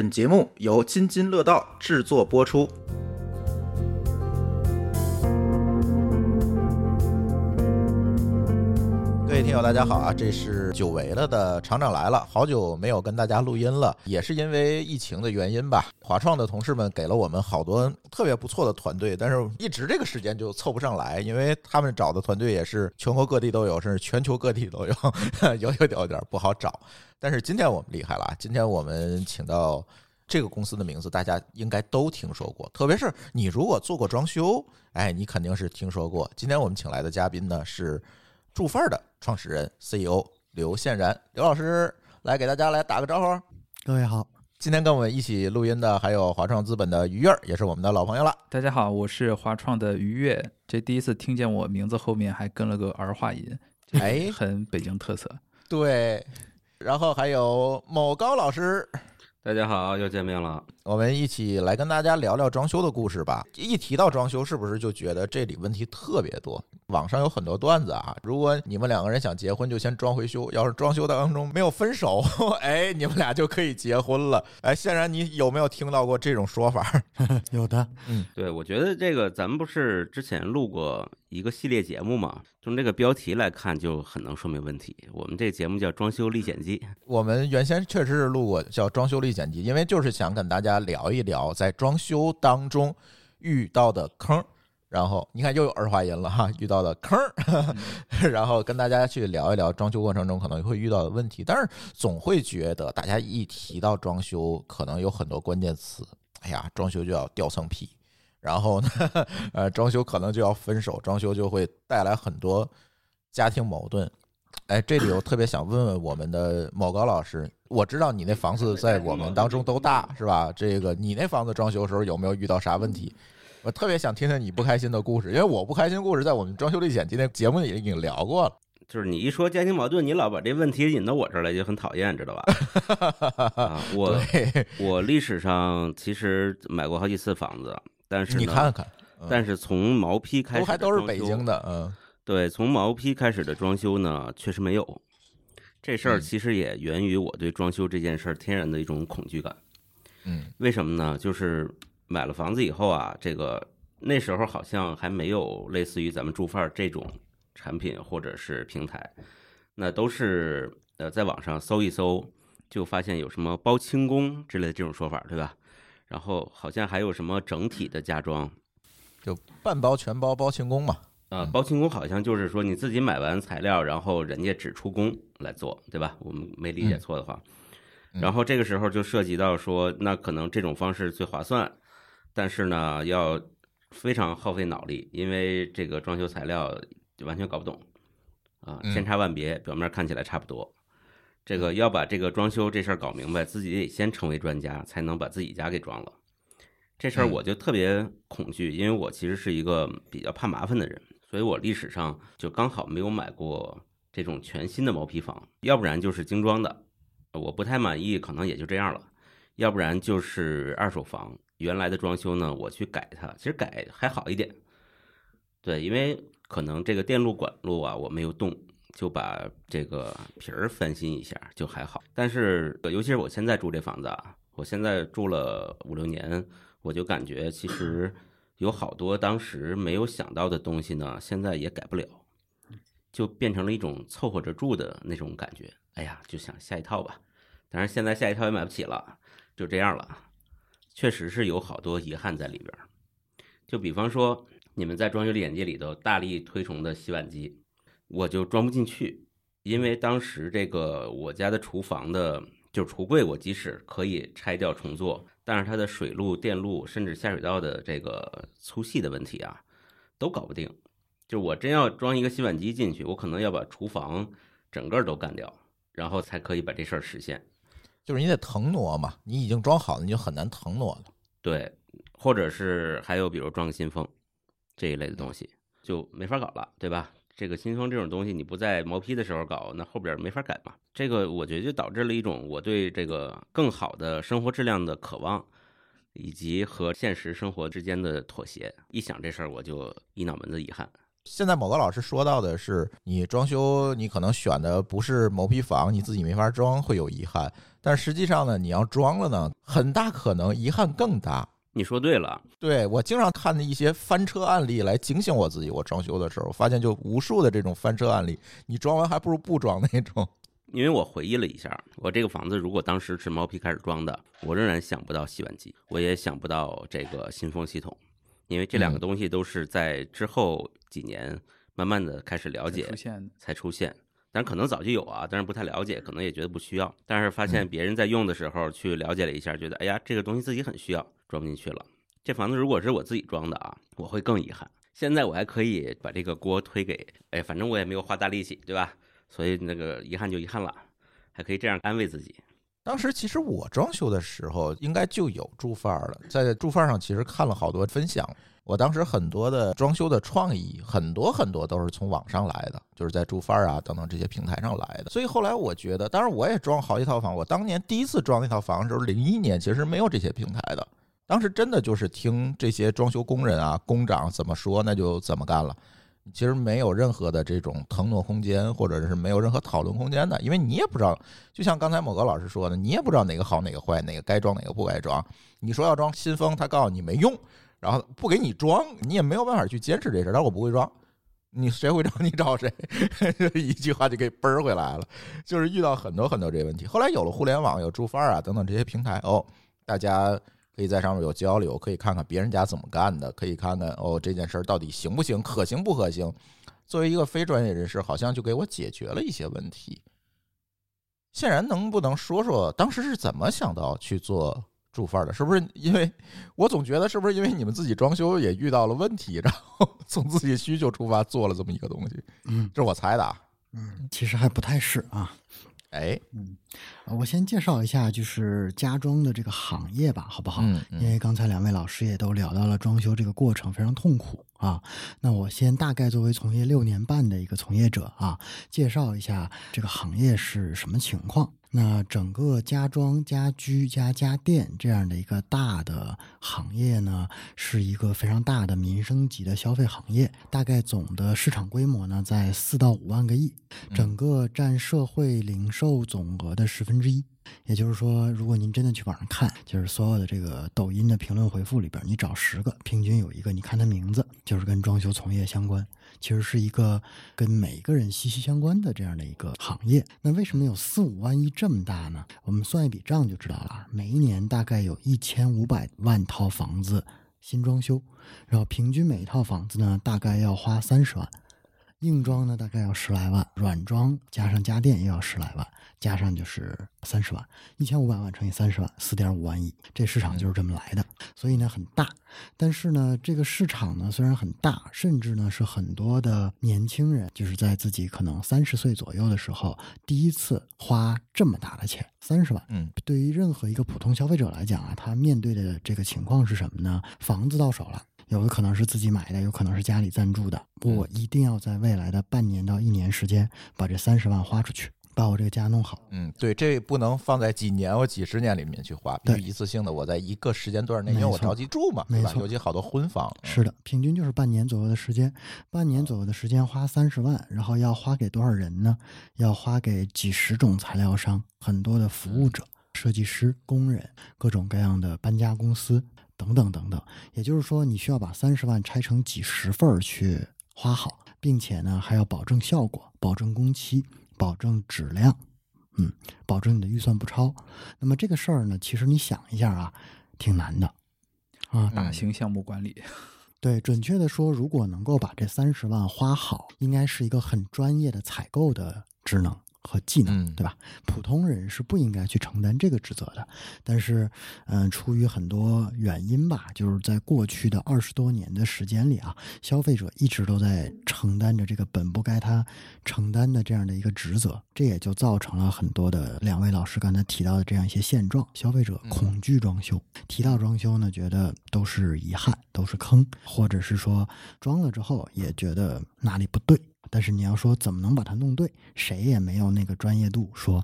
本节目由津津乐道制作播出。听友，大家好啊！这是久违了的厂长来了，好久没有跟大家录音了，也是因为疫情的原因吧。华创的同事们给了我们好多特别不错的团队，但是一直这个时间就凑不上来，因为他们找的团队也是全国各地都有，甚至全球各地都有，有 有点有点不好找。但是今天我们厉害了，今天我们请到这个公司的名字，大家应该都听说过，特别是你如果做过装修，哎，你肯定是听说过。今天我们请来的嘉宾呢是住范儿的创始人 CEO 刘宪然，刘老师来给大家来打个招呼。各位好，今天跟我们一起录音的还有华创资本的于月儿，也是我们的老朋友了。大家好，我是华创的于悦，这第一次听见我名字后面还跟了个儿化音，哎，很北京特色。对，然后还有某高老师，大家好，又见面了。我们一起来跟大家聊聊装修的故事吧。一提到装修，是不是就觉得这里问题特别多？网上有很多段子啊。如果你们两个人想结婚，就先装回修；要是装修当中没有分手，哎，你们俩就可以结婚了。哎，显然，你有没有听到过这种说法？有的，嗯对，我觉得这个咱们不是之前录过一个系列节目嘛？从这个标题来看，就很能说明问题。我们这个节目叫《装修历险记》，我们原先确实是录过叫《装修历险记》，因为就是想跟大家聊一聊在装修当中遇到的坑。然后你看又有儿化音了哈，遇到的坑儿，然后跟大家去聊一聊装修过程中可能会遇到的问题。但是总会觉得大家一提到装修，可能有很多关键词。哎呀，装修就要掉层皮，然后呢，呃，装修可能就要分手，装修就会带来很多家庭矛盾。哎，这里我特别想问问我们的某高老师，我知道你那房子在我们当中都大是吧？这个你那房子装修的时候有没有遇到啥问题？我特别想听听你不开心的故事，因为我不开心的故事在我们装修历险记那节目里已经聊过了。就是你一说家庭矛盾，你老把这问题引到我这儿来，就很讨厌，知道吧？啊，我对，我历史上其实买过好几次房子，但是你看看，嗯但是从毛坯开始，都还都是北京。的，嗯对，从毛坯开始的装修呢，确实没有。这事儿嗯其实也源于我对装修这件事儿天然的一种恐惧感。嗯为什么呢？就是买了房子以后啊，这个那时候好像还没有类似于咱们住范儿这种产品或者是平台，那都是呃在网上搜一搜，就发现有什么包清工之类的这种说法，对吧？然后好像还有什么整体的家装，就半包全包包清工嘛，啊，包清工好像就是说你自己买完材料，然后人家只出工来做，对吧？我们没理解错的话，嗯。然后这个时候就涉及到说，那可能这种方式最划算，但是呢，要非常耗费脑力，因为这个装修材料就完全搞不懂啊，嗯。千差万别，表面看起来差不多。这个要把这个装修这事儿搞明白，自己得先成为专家，才能把自己家给装了。这事儿嗯。我就特别恐惧，因为我其实是一个比较怕麻烦的人，所以我历史上就刚好没有买过这种全新的毛坯房，要不然就是精装的，我不太满意，可能也就这样了；要不然就是二手房，原来的装修呢，我去改它，其实改还好一点。对，因为可能这个电路管路啊，我没有动，就把这个皮儿翻新一下就还好。但是，尤其是我现在住这房子啊，我现在住了五六年，我就感觉其实有好多当时没有想到的东西呢，现在也改不了，就变成了一种凑合着住的那种感觉。哎呀，就想下一套吧，但是现在下一套也买不起了，就这样了。确实是有好多遗憾在里边。就比方说，你们在装修的眼界里头大力推崇的洗碗机，我就装不进去，因为当时这个我家的厨房的就橱柜，我即使可以拆掉重做，但是它的水路、电路甚至下水道的这个粗细的问题啊，都搞不定。就是我真要装一个洗碗机进去，我可能要把厨房整个都干掉，然后才可以把这事儿实现。就是你得腾挪嘛，你已经装好了，你就很难腾挪了。对，或者是还有比如装个新风这一类的东西，就没法搞了，对吧？这个新风这种东西，你不在毛坯的时候搞，那后边没法改嘛。这个我觉得就导致了一种我对这个更好的生活质量的渴望，以及和现实生活之间的妥协。一想这事儿，我就一脑门子遗憾。现在某个老师说到的是，你装修你可能选的不是毛坯房，你自己没法装，会有遗憾。但实际上呢，你要装了呢，很大可能遗憾更大。你说对了，对我经常看的一些翻车案例来警醒我自己，我装修的时候发现就无数的这种翻车案例，你装完还不如不装那种。因为我回忆了一下，我这个房子如果当时是毛坯开始装的，我仍然想不到洗碗机，我也想不到这个新风系统，因为这两个东西都是在之后几年慢慢的开始了解出现。才出现。但可能早就有啊，但是不太了解，可能也觉得不需要。但是发现别人在用的时候去了解了一下，觉得哎呀，这个东西自己很需要，装不进去了。这房子如果是我自己装的啊，我会更遗憾。现在我还可以把这个锅推给，哎，反正我也没有花大力气，对吧？所以那个遗憾就遗憾了，还可以这样安慰自己。当时其实我装修的时候应该就有住范儿了，在住范儿上其实看了好多分享。我当时很多的装修的创意，很多很多都是从网上来的，就是在住范儿啊等等这些平台上来的。所以后来我觉得，当然我也装好几套房。我当年第一次装那套房的时候，零一年其实没有这些平台的。当时真的就是听这些装修工人啊、工长怎么说，那就怎么干了。其实没有任何的这种腾挪空间，或者是没有任何讨论空间的，因为你也不知道。就像刚才某个老师说的，你也不知道哪个好哪个坏，哪个该装哪个不该装。你说要装新风，他告诉你没用。然后不给你装，你也没有办法去坚持这事。但我不会装，你谁会找你找谁，一句话就给奔回来了。就是遇到很多很多这些问题。后来有了互联网，有住范儿啊等等这些平台，哦，大家可以在上面有交流，可以看看别人家怎么干的，可以看看哦这件事儿到底行不行，可行不可行。作为一个非专业人士，好像就给我解决了一些问题。显然能不能说说当时是怎么想到去做？住范儿的，是不是？因为我总觉得，是不是因为你们自己装修也遇到了问题，然后 从自己需求出发做了这么一个东西？嗯，这是我猜的。嗯，其实还不太是啊。哎，嗯，我先介绍一下，就是家装的这个行业吧，好不好？嗯，因为刚才两位老师也都聊到了装修这个过程非常痛苦啊。那我先大概作为从业六年半的一个从业者啊，介绍一下这个行业是什么情况。那整个家装、家居加家电这样的一个大的行业呢，是一个非常大的民生级的消费行业，大概总的市场规模呢在四到五万个亿，整个占社会零售总额的十分之一。也就是说，如果您真的去网上看，就是所有的这个抖音的评论回复里边，你找十个，平均有一个，你看他名字就是跟装修从业相关。其实是一个跟每一个人息息相关的这样的一个行业。那为什么有四五万亿这么大呢？我们算一笔账就知道了。每一年大概有一千五百万套房子新装修，然后平均每一套房子呢大概要花三十万，硬装呢大概要十来万，软装加上家电也要十来万。加上就是三十万，一千五百万乘以三十万，四点五万亿，这市场就是这么来的。所以呢很大，但是呢这个市场呢虽然很大，甚至呢是很多的年轻人就是在自己可能三十岁左右的时候，第一次花这么大的钱，三十万。嗯，对于任何一个普通消费者来讲啊，他面对的这个情况是什么呢？房子到手了，有的可能是自己买的，有可能是家里赞助的，我一定要在未来的半年到一年时间把这三十万花出去。把我这个家弄好，嗯，对，这不能放在几年或几十年里面去花，必须一次性的。我在一个时间段内，因为我着急住嘛，没错？尤其好多婚房，是的，平均就是半年左右的时间，半年左右的时间花三十万，然后要花给多少人呢？要花给几十种材料商，很多的服务者、设计师、工人，各种各样的搬家公司等等等等。也就是说，你需要把三十万拆成几十份儿去花好，并且呢，还要保证效果，保证工期。保证质量，嗯，保证你的预算不超。那么这个事儿呢，其实你想一下啊，挺难的啊。大型项目管理，对，准确的说，如果能够把这三十万花好，应该是一个很专业的采购的职能。和技能，对吧？普通人是不应该去承担这个职责的。但是，嗯，出于很多原因吧，就是在过去的二十多年的时间里啊，消费者一直都在承担着这个本不该他承担的这样的一个职责，这也就造成了很多的两位老师刚才提到的这样一些现状：消费者恐惧装修，提到装修呢，觉得都是遗憾，都是坑，或者是说装了之后也觉得哪里不对。但是你要说怎么能把它弄对，谁也没有那个专业度说，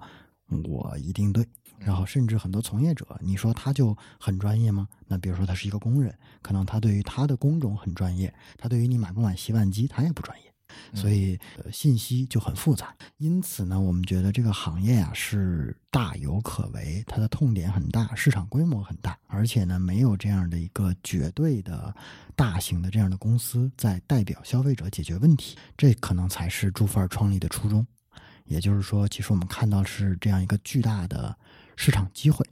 我一定对。然后甚至很多从业者，你说他就很专业吗？那比如说他是一个工人，可能他对于他的工种很专业，他对于你买不买洗碗机他也不专业。所以、呃、信息就很复杂，因此呢，我们觉得这个行业啊是大有可为，它的痛点很大，市场规模很大，而且呢，没有这样的一个绝对的大型的这样的公司在代表消费者解决问题，这可能才是朱富尔创立的初衷。也就是说，其实我们看到是这样一个巨大的市场机会。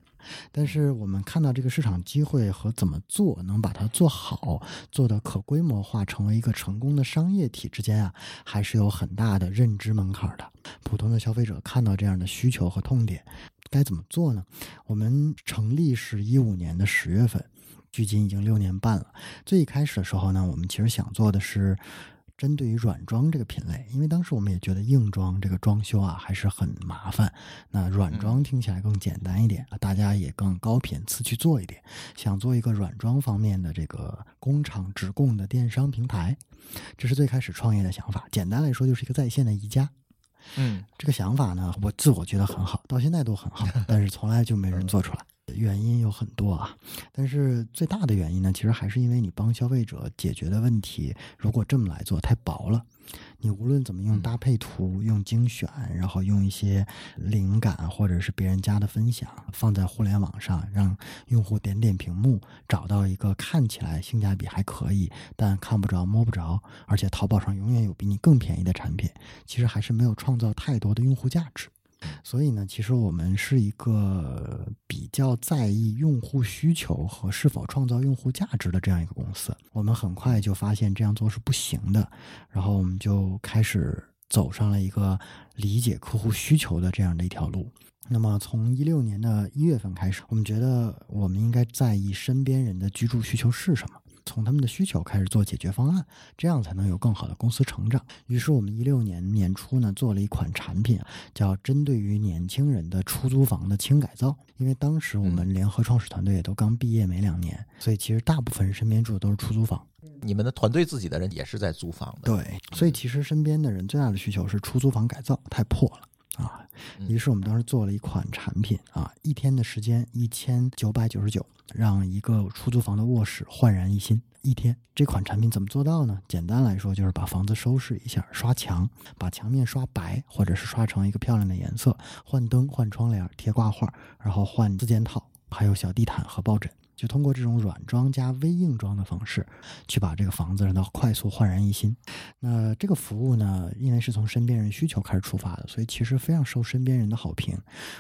但是我们看到这个市场机会和怎么做能把它做好，做的可规模化，成为一个成功的商业体之间啊，还是有很大的认知门槛的。普通的消费者看到这样的需求和痛点，该怎么做呢？我们成立是一五年的十月份，距今已经六年半了。最开始的时候呢，我们其实想做的是。针对于软装这个品类，因为当时我们也觉得硬装这个装修啊还是很麻烦，那软装听起来更简单一点，大家也更高频次去做一点，想做一个软装方面的这个工厂直供的电商平台，这是最开始创业的想法。简单来说，就是一个在线的宜家。嗯，这个想法呢，我自我觉得很好，到现在都很好，但是从来就没人做出来。原因有很多啊，但是最大的原因呢，其实还是因为你帮消费者解决的问题，如果这么来做太薄了。你无论怎么用搭配图、用精选，然后用一些灵感或者是别人家的分享放在互联网上，让用户点点屏幕，找到一个看起来性价比还可以，但看不着摸不着，而且淘宝上永远有比你更便宜的产品，其实还是没有创造太多的用户价值。所以呢，其实我们是一个比较在意用户需求和是否创造用户价值的这样一个公司。我们很快就发现这样做是不行的，然后我们就开始走上了一个理解客户需求的这样的一条路。那么从一六年的一月份开始，我们觉得我们应该在意身边人的居住需求是什么。从他们的需求开始做解决方案，这样才能有更好的公司成长。于是我们一六年年初呢，做了一款产品，叫针对于年轻人的出租房的轻改造。因为当时我们联合创始团队也都刚毕业没两年，所以其实大部分人身边住的都是出租房。你们的团队自己的人也是在租房的，对，所以其实身边的人最大的需求是出租房改造，太破了。啊，于是我们当时做了一款产品啊，一天的时间一千九百九十九，让一个出租房的卧室焕然一新。一天，这款产品怎么做到呢？简单来说，就是把房子收拾一下，刷墙，把墙面刷白，或者是刷成一个漂亮的颜色，换灯、换窗帘、贴挂画，然后换四件套，还有小地毯和抱枕。就通过这种软装加微硬装的方式，去把这个房子让它快速焕然一新。那这个服务呢，因为是从身边人需求开始出发的，所以其实非常受身边人的好评。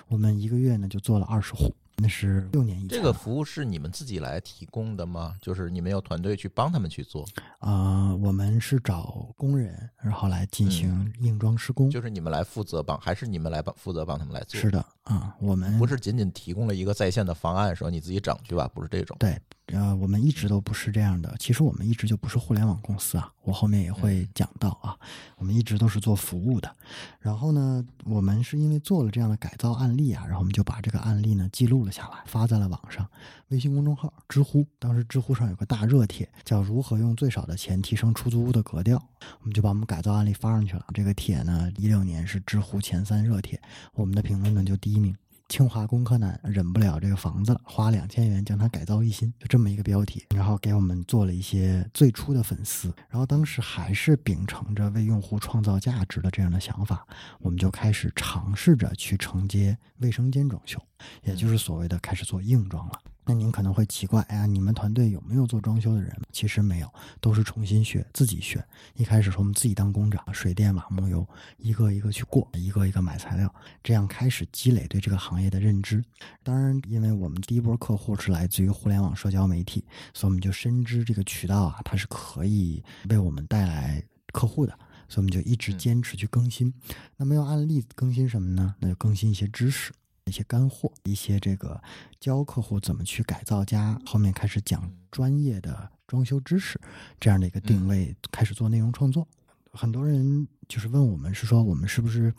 我们一个月呢就做了二十户，那是六年以前。这个服务是你们自己来提供的吗？就是你们有团队去帮他们去做？啊、我们是找工人，然后来进行硬装施工。就是你们来负责帮，还是你们来帮负责帮他们来做？是的啊、我们不是仅仅提供了一个在线的方案，说你自己整去吧，不是这种。对，呃，我们一直都不是这样的。其实我们一直就不是互联网公司啊，我后面也会讲到啊。我们一直都是做服务的。然后呢，我们是因为做了这样的改造案例啊，然后我们就把这个案例呢记录了下来，发在了网上，微信公众号、知乎。当时知乎上有个大热帖，叫“如何用最少的钱提升出租屋的格调”，我们就把我们改造案例发上去了。这个帖呢，一六年是知乎前三热帖，我们的评论呢就第一名。清华工科男忍不了这个房子了，花两千元将它改造一新，就这么一个标题，然后给我们做了一些最初的粉丝，然后当时还是秉承着为用户创造价值的这样的想法，我们就开始尝试着去承接卫生间装修，也就是所谓的开始做硬装了。那您可能会奇怪，哎呀，你们团队有没有做装修的人？其实没有，都是重新学，自己学。一开始是我们自己当工长，水电瓦木油一个一个去过，一个一个买材料，这样开始积累对这个行业的认知。当然，因为我们第一波客户是来自于互联网社交媒体，所以我们就深知这个渠道啊，它是可以为我们带来客户的。所以我们就一直坚持去更新。那么用案例更新什么呢？那就更新一些知识。一些干货，一些这个教客户怎么去改造家，后面开始讲专业的装修知识，这样的一个定位，开始做内容创作。很多人就是问我们，是说我们是不是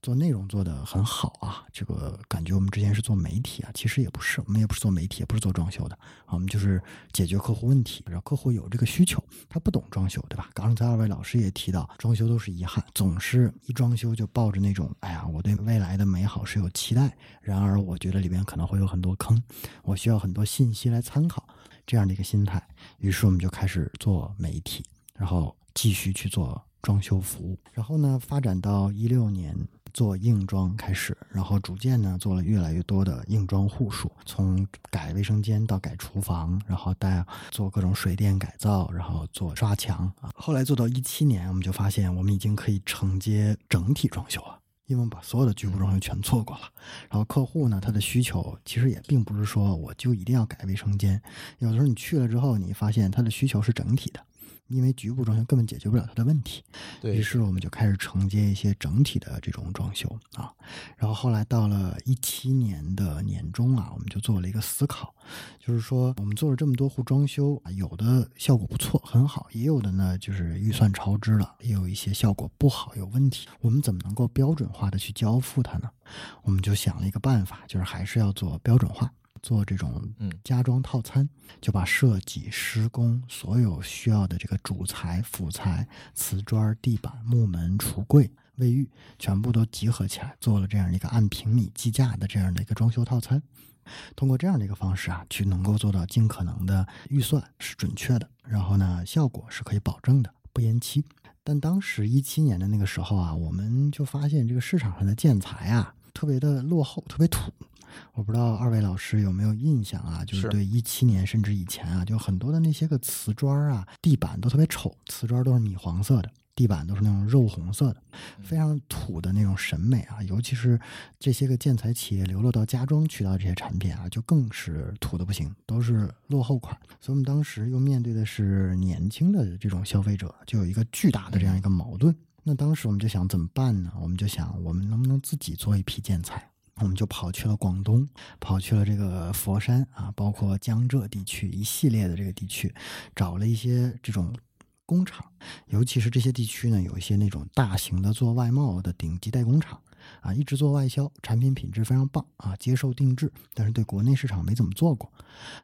做内容做得很好啊？这个感觉我们之前是做媒体啊，其实也不是，我们也不是做媒体，也不是做装修的，我们就是解决客户问题，然后客户有这个需求，他不懂装修，对吧？刚才二位老师也提到，装修都是遗憾，总是一装修就抱着那种，哎呀，我对未来的美好是有期待，然而我觉得里边可能会有很多坑，我需要很多信息来参考，这样的一个心态，于是我们就开始做媒体，然后继续去做。装修服务，然后呢，发展到一六年做硬装开始，然后逐渐呢做了越来越多的硬装户数，从改卫生间到改厨房，然后带做各种水电改造，然后做刷墙啊。后来做到一七年，我们就发现我们已经可以承接整体装修了，因为我们把所有的局部装修全做过了。然后客户呢，他的需求其实也并不是说我就一定要改卫生间，有的时候你去了之后，你发现他的需求是整体的。因为局部装修根本解决不了它的问题，对于是我们就开始承接一些整体的这种装修啊。然后后来到了一七年的年中啊，我们就做了一个思考，就是说我们做了这么多户装修啊，有的效果不错很好，也有的呢就是预算超支了，也有一些效果不好有问题。我们怎么能够标准化的去交付它呢？我们就想了一个办法，就是还是要做标准化。做这种嗯家装套餐，就把设计、施工所有需要的这个主材、辅材、瓷砖、地板、木门、橱柜、卫浴，全部都集合起来，做了这样一个按平米计价的这样的一个装修套餐。通过这样的一个方式啊，去能够做到尽可能的预算是准确的，然后呢，效果是可以保证的，不延期。但当时一七年的那个时候啊，我们就发现这个市场上的建材啊，特别的落后，特别土。我不知道二位老师有没有印象啊？就是是对一七年甚至以前啊，就很多的那些个瓷砖啊，地板都特别丑，瓷砖都是米黄色的，地板都是那种肉红色的，非常土的那种审美啊。尤其是这些个建材企业流落到家装渠道这些产品啊，就更是土的不行，都是落后款。所以我们当时又面对的是年轻的这种消费者，就有一个巨大的这样一个矛盾。那当时我们就想怎么办呢？我们就想，我们能不能自己做一批建材？我们就跑去了广东，跑去了这个佛山啊，包括江浙地区一系列的这个地区，找了一些这种工厂，尤其是这些地区呢，有一些那种大型的做外贸的顶级代工厂啊，一直做外销，产品品质非常棒啊，接受定制，但是对国内市场没怎么做过。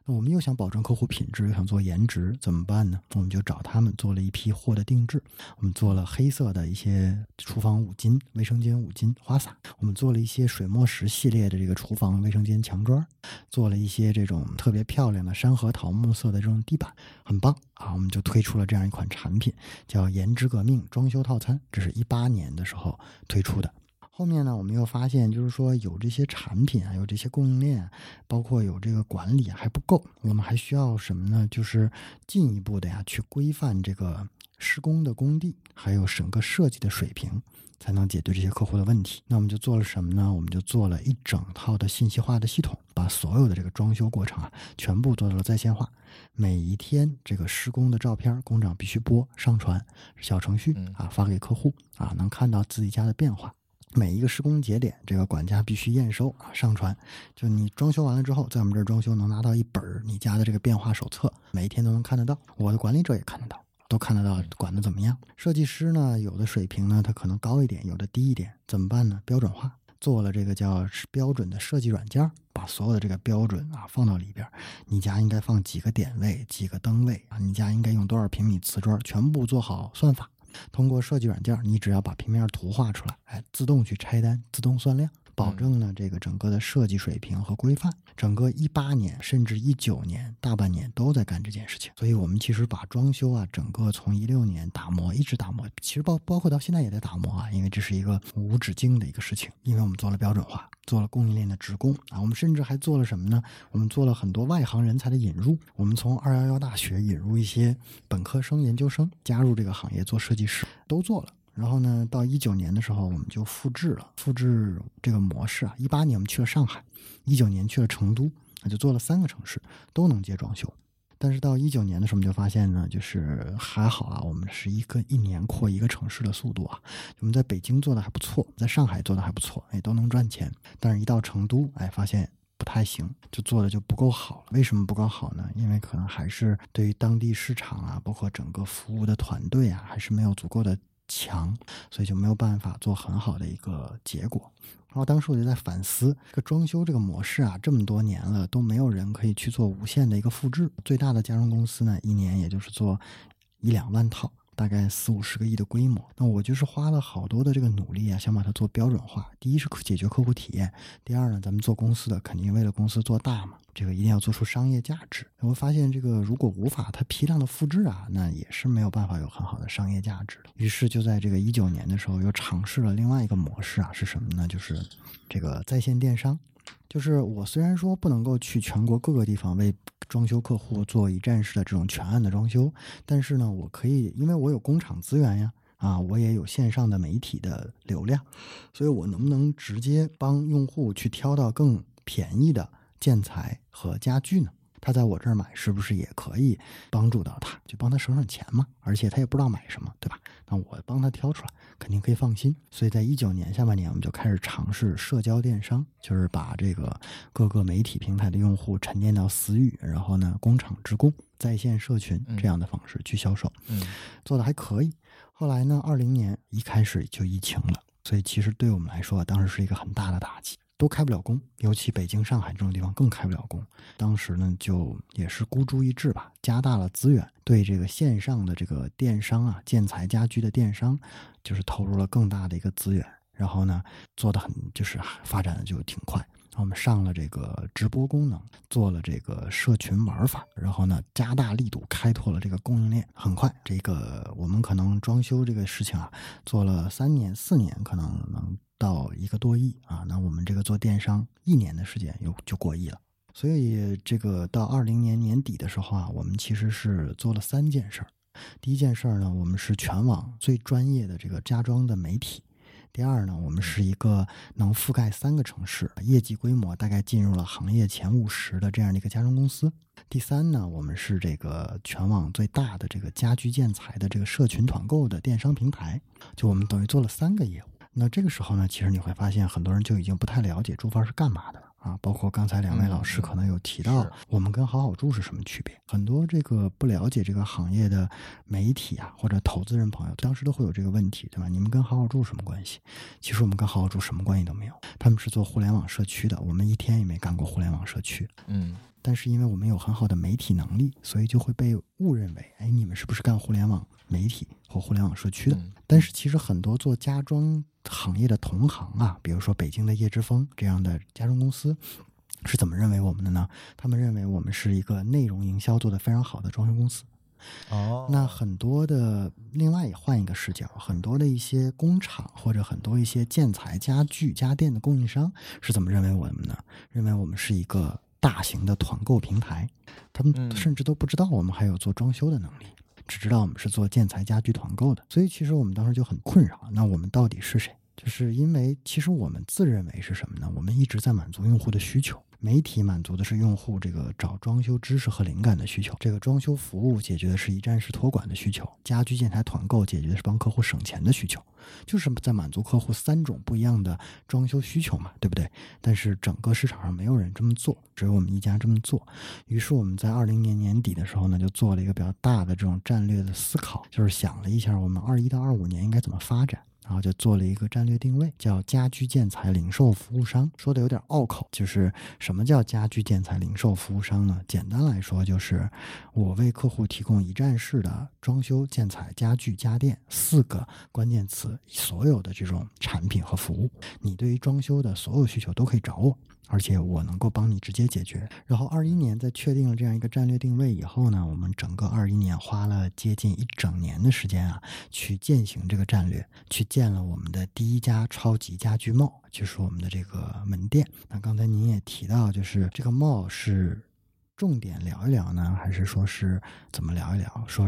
那我们又想保证客户品质，又想做颜值，怎么办呢？我们就找他们做了一批货的定制。我们做了黑色的一些厨房五金、卫生间五金花洒，我们做了一些水墨石系列的这个厨房卫生间墙砖，做了一些这种特别漂亮的山核桃木色的这种地板，很棒啊！我们就推出了这样一款产品，叫“颜值革命装修套餐”，这是一八年的时候推出的。后面呢，我们又发现，就是说有这些产品啊，有这些供应链啊，包括有这个管理啊还不够，我们还需要什么呢？就是进一步的呀，去规范这个施工的工地，还有整个设计的水平，才能解决这些客户的问题。那我们就做了什么呢？我们就做了一整套的信息化的系统，把所有的这个装修过程啊，全部做到了在线化。每一天这个施工的照片，工长必须播上传小程序嗯啊，发给客户啊，能看到自己家的变化。每一个施工节点，这个管家必须验收啊，上传。就你装修完了之后，在我们这儿装修能拿到一本儿你家的这个变化手册，每一天都能看得到。我的管理者也看得到，都看得到管的怎么样。设计师呢，有的水平呢，他可能高一点，有的低一点，怎么办呢？标准化，做了这个叫标准的设计软件，把所有的这个标准啊放到里边。你家应该放几个点位，几个灯位啊？你家应该用多少平米瓷砖？全部做好算法。通过设计软件，你只要把平面图画出来，哎，自动去拆单，自动算量，保证呢这个整个的设计水平和规范。整个一八年甚至一九年大半年都在干这件事情，所以我们其实把装修啊，整个从一六年打磨一直打磨，其实包包括到现在也在打磨啊，因为这是一个无止境的一个事情，因为我们做了标准化。做了供应链的职工啊，我们甚至还做了什么呢？我们做了很多外行人才的引入，我们从二幺幺大学引入一些本科生、研究生加入这个行业做设计师，都做了。然后呢，到一九年的时候，我们就复制了，复制这个模式啊。一八年我们去了上海，一九年去了成都，啊，就做了三个城市都能接装修。但是到一九年的时候，我们就发现呢，就是还好啊，我们是一个一年扩一个城市的速度啊。我们在北京做的还不错，在上海做的还不错，哎，都能赚钱。但是，一到成都，哎，发现不太行，就做的就不够好了。为什么不够好呢？因为可能还是对于当地市场啊，包括整个服务的团队啊，还是没有足够的强，所以就没有办法做很好的一个结果。然后当时我就在反思，这个装修这个模式啊，这么多年了都没有人可以去做无限的一个复制。最大的家装公司呢，一年也就是做一两万套。大概四五十个亿的规模，那我就是花了好多的这个努力啊，想把它做标准化。第一是解决客户体验，第二呢，咱们做公司的肯定为了公司做大嘛，这个一定要做出商业价值。我发现这个如果无法它批量的复制啊，那也是没有办法有很好的商业价值的。于是就在这个一九年的时候，又尝试了另外一个模式啊，是什么呢？就是这个在线电商。就是我虽然说不能够去全国各个地方为装修客户做一站式的这种全案的装修，但是呢，我可以，因为我有工厂资源呀，啊，我也有线上的媒体的流量，所以我能不能直接帮用户去挑到更便宜的建材和家具呢？他在我这儿买是不是也可以帮助到他，就帮他省省钱嘛？而且他也不知道买什么，对吧？那我帮他挑出来，肯定可以放心。所以在一九年下半年，我们就开始尝试社交电商，就是把这个各个媒体平台的用户沉淀到私域，然后呢，工厂职工、在线社群这样的方式去销售，嗯，做的还可以。后来呢，二零年一开始就疫情了，所以其实对我们来说，当时是一个很大的打击。都开不了工，尤其北京、上海这种地方更开不了工。当时呢，就也是孤注一掷吧，加大了资源，对这个线上的这个电商啊，建材家居的电商，就是投入了更大的一个资源。然后呢，做的很，就是发展的就挺快。我们上了这个直播功能，做了这个社群玩法，然后呢，加大力度开拓了这个供应链。很快，这个我们可能装修这个事情啊，做了三年、四年，可能能。到一个多亿啊，那我们这个做电商一年的时间又就过亿了，所以这个到二零年年底的时候啊，我们其实是做了三件事儿。第一件事儿呢，我们是全网最专业的这个家装的媒体；第二呢，我们是一个能覆盖三个城市、业绩规模大概进入了行业前五十的这样的一个家装公司；第三呢，我们是这个全网最大的这个家居建材的这个社群团购的电商平台。就我们等于做了三个业务。那这个时候呢，其实你会发现很多人就已经不太了解住房是干嘛的了啊。包括刚才两位老师可能有提到，我们跟好好住是什么区别？很多这个不了解这个行业的媒体啊，或者投资人朋友，当时都会有这个问题，对吧？你们跟好好住什么关系？其实我们跟好好住什么关系都没有。他们是做互联网社区的，我们一天也没干过互联网社区。嗯。但是因为我们有很好的媒体能力，所以就会被误认为，哎，你们是不是干互联网媒体或互联网社区的？但是其实很多做家装行业的同行啊，比如说北京的叶之峰这样的家装公司，是怎么认为我们的呢？他们认为我们是一个内容营销做得非常好的装修公司。哦，那很多的，另外也换一个视角，很多的一些工厂或者很多一些建材、家具、家电的供应商是怎么认为我们呢？认为我们是一个。大型的团购平台，他们甚至都不知道我们还有做装修的能力，只知道我们是做建材家居团购的。所以其实我们当时就很困扰，那我们到底是谁？就是因为其实我们自认为是什么呢？我们一直在满足用户的需求。媒体满足的是用户这个找装修知识和灵感的需求，这个装修服务解决的是一站式托管的需求，家居建材团购解决的是帮客户省钱的需求，就是在满足客户三种不一样的装修需求嘛，对不对？但是整个市场上没有人这么做，只有我们一家这么做。于是我们在二零年年底的时候呢，就做了一个比较大的这种战略的思考，就是想了一下我们二一到二五年应该怎么发展。然后就做了一个战略定位，叫家居建材零售服务商。说的有点拗口，就是什么叫家居建材零售服务商呢？简单来说，就是我为客户提供一站式的装修、建材、家具、家电四个关键词，所有的这种产品和服务，你对于装修的所有需求都可以找我。而且我能够帮你直接解决。然后二一年在确定了这样一个战略定位以后呢，我们整个二一年花了接近一整年的时间啊，去践行这个战略，去建了我们的第一家超级家居 mall，就是我们的这个门店。那刚才您也提到，就是这个 mall 是重点聊一聊呢，还是说是怎么聊一聊？说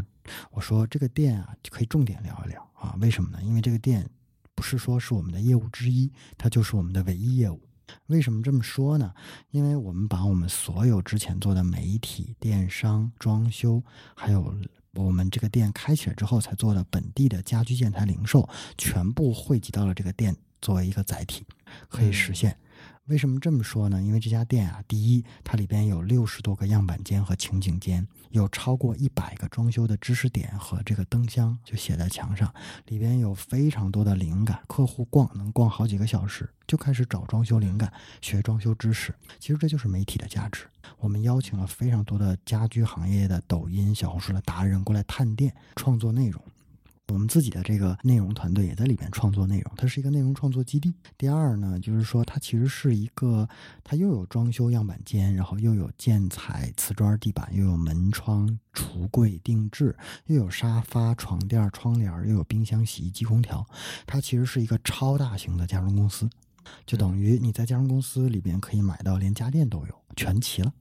我说这个店啊，可以重点聊一聊啊？为什么呢？因为这个店不是说是我们的业务之一，它就是我们的唯一业务。为什么这么说呢？因为我们把我们所有之前做的媒体、电商、装修，还有我们这个店开起来之后才做的本地的家居建材零售，全部汇集到了这个店作为一个载体，可以实现为什么这么说呢？因为这家店啊，第一，它里边有六十多个样板间和情景间，有超过一百个装修的知识点和这个灯箱就写在墙上，里边有非常多的灵感，客户逛能逛好几个小时，就开始找装修灵感，学装修知识。其实这就是媒体的价值。我们邀请了非常多的家居行业的抖音、小红书的达人过来探店，创作内容。我们自己的这个内容团队也在里面创作内容，它是一个内容创作基地。第二呢，就是说它其实是一个，它又有装修样板间，然后又有建材、瓷砖地板，又有门窗、橱柜定制，又有沙发、床垫、窗帘，又有冰箱、洗衣机、空调。它其实是一个超大型的家装公司，就等于你在家装公司里边可以买到连家电都有，全齐了。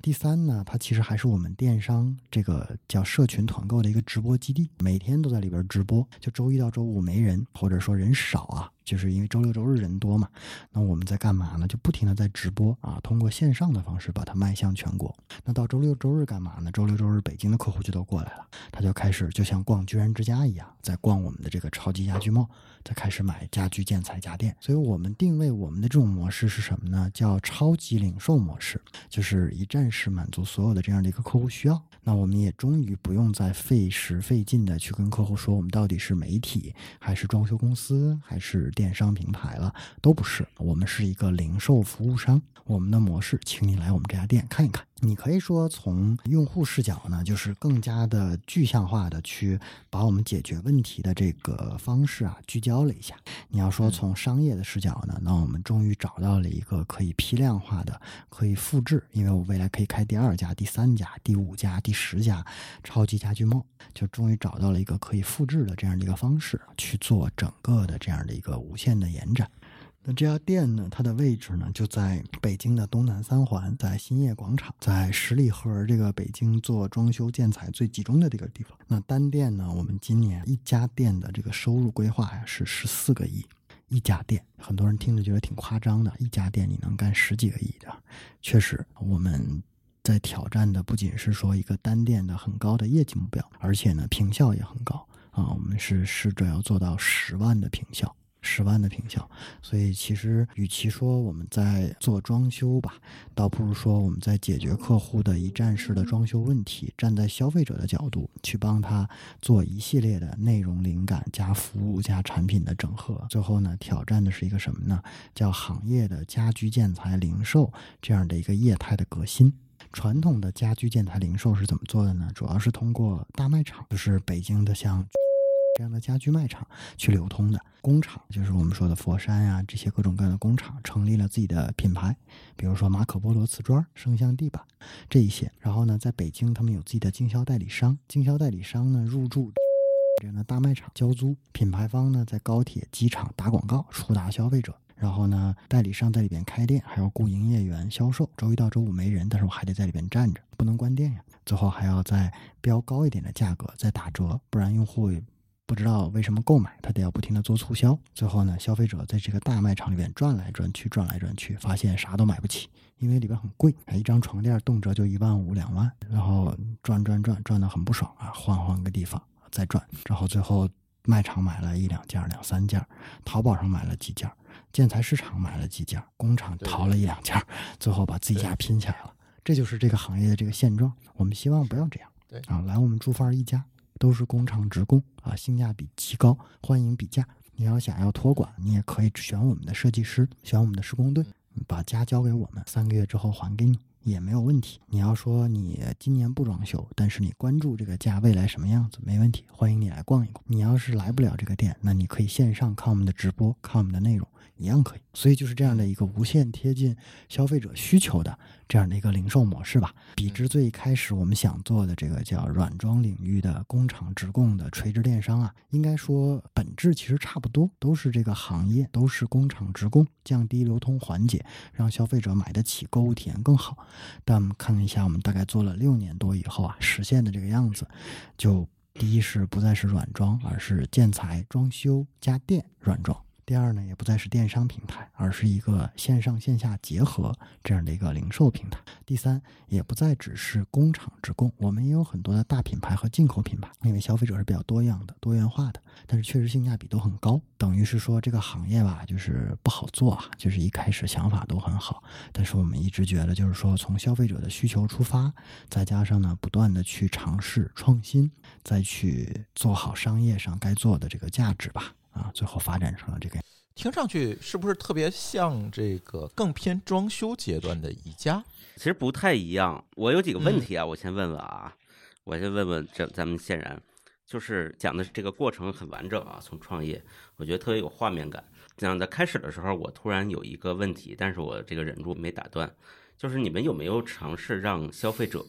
第三呢，它其实还是我们电商这个叫社群团购的一个直播基地，每天都在里边直播。就周一到周五没人，或者说人少啊，就是因为周六周日人多嘛。那我们在干嘛呢？就不停的在直播啊，通过线上的方式把它迈向全国。那到周六周日干嘛呢？周六周日北京的客户就都过来了，他就开始就像逛居然之家一样，在逛我们的这个超级家居贸，再开始买家居建材家电。所以我们定位我们的这种模式是什么呢？叫超级零售模式，就是一站式满足所有的这样的一个客户需要。那我们也终于不用再费时费劲的去跟客户说我们到底是媒体还是装修公司还是电商平台了，都不是，我们是一个零售服务商。我们的模式，请你来我们这家店看一看。你可以说从用户视角呢，就是更加的具象化的去把我们解决问题的这个方式啊聚焦了一下。你要说从商业的视角呢，那我们终于找到了一个可以批量化的、可以复制，因为我未来可以开第二家、第三家、第五家、第十家超级家居梦，就终于找到了一个可以复制的这样的一个方式去做整个的这样的一个无限的延展。那这家店呢，它的位置呢就在北京的东南三环，在兴业广场，在十里河这个北京做装修建材最集中的这个地方。那单店呢，我们今年一家店的这个收入规划呀是十四个亿，一家店，很多人听着觉得挺夸张的，一家店你能干十几个亿的，确实我们在挑战的不仅是说一个单店的很高的业绩目标，而且呢平效也很高啊，我们是试着要做到十万的平效。十万的平效，所以其实与其说我们在做装修吧，倒不如说我们在解决客户的一站式的装修问题，站在消费者的角度去帮他做一系列的内容灵感加服务加产品的整合。最后呢，挑战的是一个什么呢？叫行业的家居建材零售这样的一个业态的革新。传统的家居建材零售是怎么做的呢？主要是通过大卖场，就是北京的像。这样的家居卖场去流通的工厂，就是我们说的佛山呀，这些各种各样的工厂成立了自己的品牌，比如说马可波罗瓷砖、圣象地板这一些。然后呢，在北京他们有自己的经销代理商，经销代理商呢入驻这样的大卖场交租，品牌方呢在高铁、机场打广告触达消费者，然后呢代理商在里边开店，还要雇营业员销售。周一到周五没人，但是我还得在里边站着，不能关店呀。最后还要再标高一点的价格再打折，不然用户。不知道为什么购买，他得要不停的做促销。最后呢，消费者在这个大卖场里边转来转去，转来转去，发现啥都买不起，因为里边很贵，一张床垫动辄就一万五两万。然后转转转转的很不爽啊，换换个地方再转。然后最后卖场买了一两件、两三件，淘宝上买了几件，建材市场买了几件，工厂淘了一两件，最后把自己家拼起来了。这就是这个行业的这个现状。我们希望不要这样。对啊，来我们住范儿一家。都是工厂直供啊，性价比极高，欢迎比价。你要想要托管，你也可以选我们的设计师，选我们的施工队，把家交给我们，三个月之后还给你也没有问题。你要说你今年不装修，但是你关注这个家未来什么样子，没问题，欢迎你来逛一逛。你要是来不了这个店，那你可以线上看我们的直播，看我们的内容，一样可以。所以就是这样的一个无限贴近消费者需求的。这样的一个零售模式吧，比之最开始我们想做的这个叫软装领域的工厂直供的垂直电商啊，应该说本质其实差不多，都是这个行业，都是工厂直供，降低流通环节，让消费者买得起，购物体验更好。但我们看了一下，我们大概做了六年多以后啊，实现的这个样子，就第一是不再是软装，而是建材、装修、家电、软装。第二呢，也不再是电商平台，而是一个线上线下结合这样的一个零售平台。第三，也不再只是工厂直供，我们也有很多的大品牌和进口品牌，因为消费者是比较多样的、多元化的，但是确实性价比都很高。等于是说这个行业吧，就是不好做啊，就是一开始想法都很好，但是我们一直觉得，就是说从消费者的需求出发，再加上呢不断的去尝试创新，再去做好商业上该做的这个价值吧。啊，最后发展成了这个，听上去是不是特别像这个更偏装修阶段的宜家？其实不太一样。我有几个问题啊，我先问问啊，我先问问这咱们显然，就是讲的这个过程很完整啊，从创业，我觉得特别有画面感。讲在开始的时候，我突然有一个问题，但是我这个忍住没打断，就是你们有没有尝试让消费者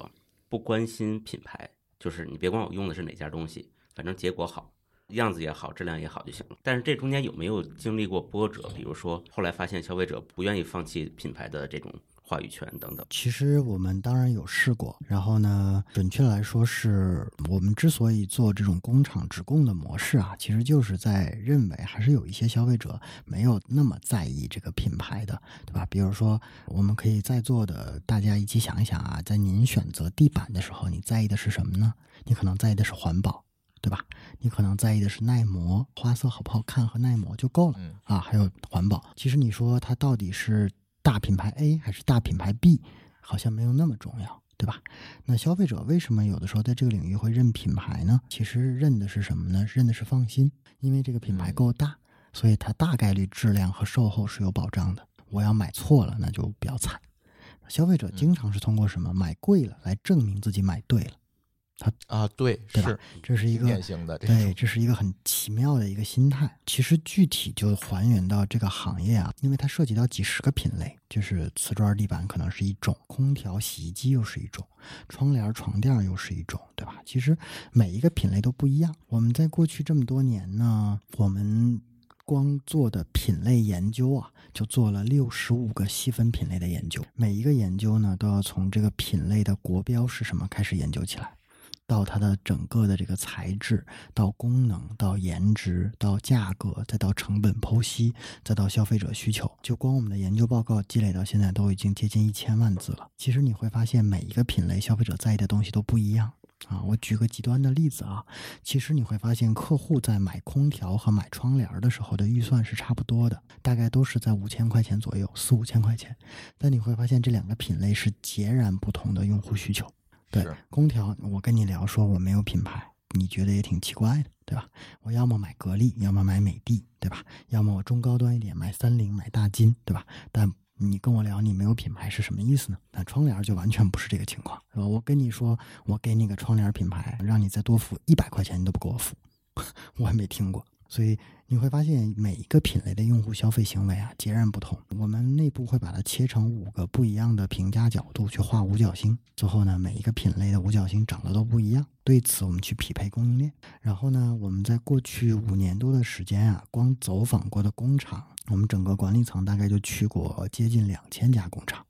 不关心品牌？就是你别管我用的是哪家东西，反正结果好。样子也好，质量也好就行了。但是这中间有没有经历过波折？比如说后来发现消费者不愿意放弃品牌的这种话语权等等。其实我们当然有试过。然后呢，准确来说是我们之所以做这种工厂直供的模式啊，其实就是在认为还是有一些消费者没有那么在意这个品牌的，对吧？比如说，我们可以在座的大家一起想一想啊，在您选择地板的时候，你在意的是什么呢？你可能在意的是环保。对吧？你可能在意的是耐磨，花色好不好看和耐磨就够了啊。还有环保，其实你说它到底是大品牌 A 还是大品牌 B，好像没有那么重要，对吧？那消费者为什么有的时候在这个领域会认品牌呢？其实认的是什么呢？认的是放心，因为这个品牌够大，所以它大概率质量和售后是有保障的。我要买错了，那就比较惨。消费者经常是通过什么买贵了来证明自己买对了。他啊，对，是，这是一个典型的，对，这是一个很奇妙的一个心态。其实具体就还原到这个行业啊，因为它涉及到几十个品类，就是瓷砖地板可能是一种，空调、洗衣机又是一种，窗帘、床垫又是一种，对吧？其实每一个品类都不一样。我们在过去这么多年呢，我们光做的品类研究啊，就做了六十五个细分品类的研究，每一个研究呢，都要从这个品类的国标是什么开始研究起来。到它的整个的这个材质，到功能，到颜值，到价格，再到成本剖析，再到消费者需求，就光我们的研究报告积累到现在都已经接近一千万字了。其实你会发现，每一个品类消费者在意的东西都不一样啊。我举个极端的例子啊，其实你会发现，客户在买空调和买窗帘的时候的预算是差不多的，大概都是在五千块钱左右，四五千块钱。但你会发现，这两个品类是截然不同的用户需求。对空调，我跟你聊说我没有品牌，你觉得也挺奇怪的，对吧？我要么买格力，要么买美的，对吧？要么我中高端一点买三菱、买大金，对吧？但你跟我聊你没有品牌是什么意思呢？那窗帘就完全不是这个情况，是吧？我跟你说，我给你个窗帘品牌，让你再多付一百块钱，你都不给我付，我还没听过，所以。你会发现每一个品类的用户消费行为啊截然不同。我们内部会把它切成五个不一样的评价角度去画五角星，最后呢每一个品类的五角星长得都不一样。对此我们去匹配供应链。然后呢我们在过去五年多的时间啊，光走访过的工厂，我们整个管理层大概就去过接近两千家工厂。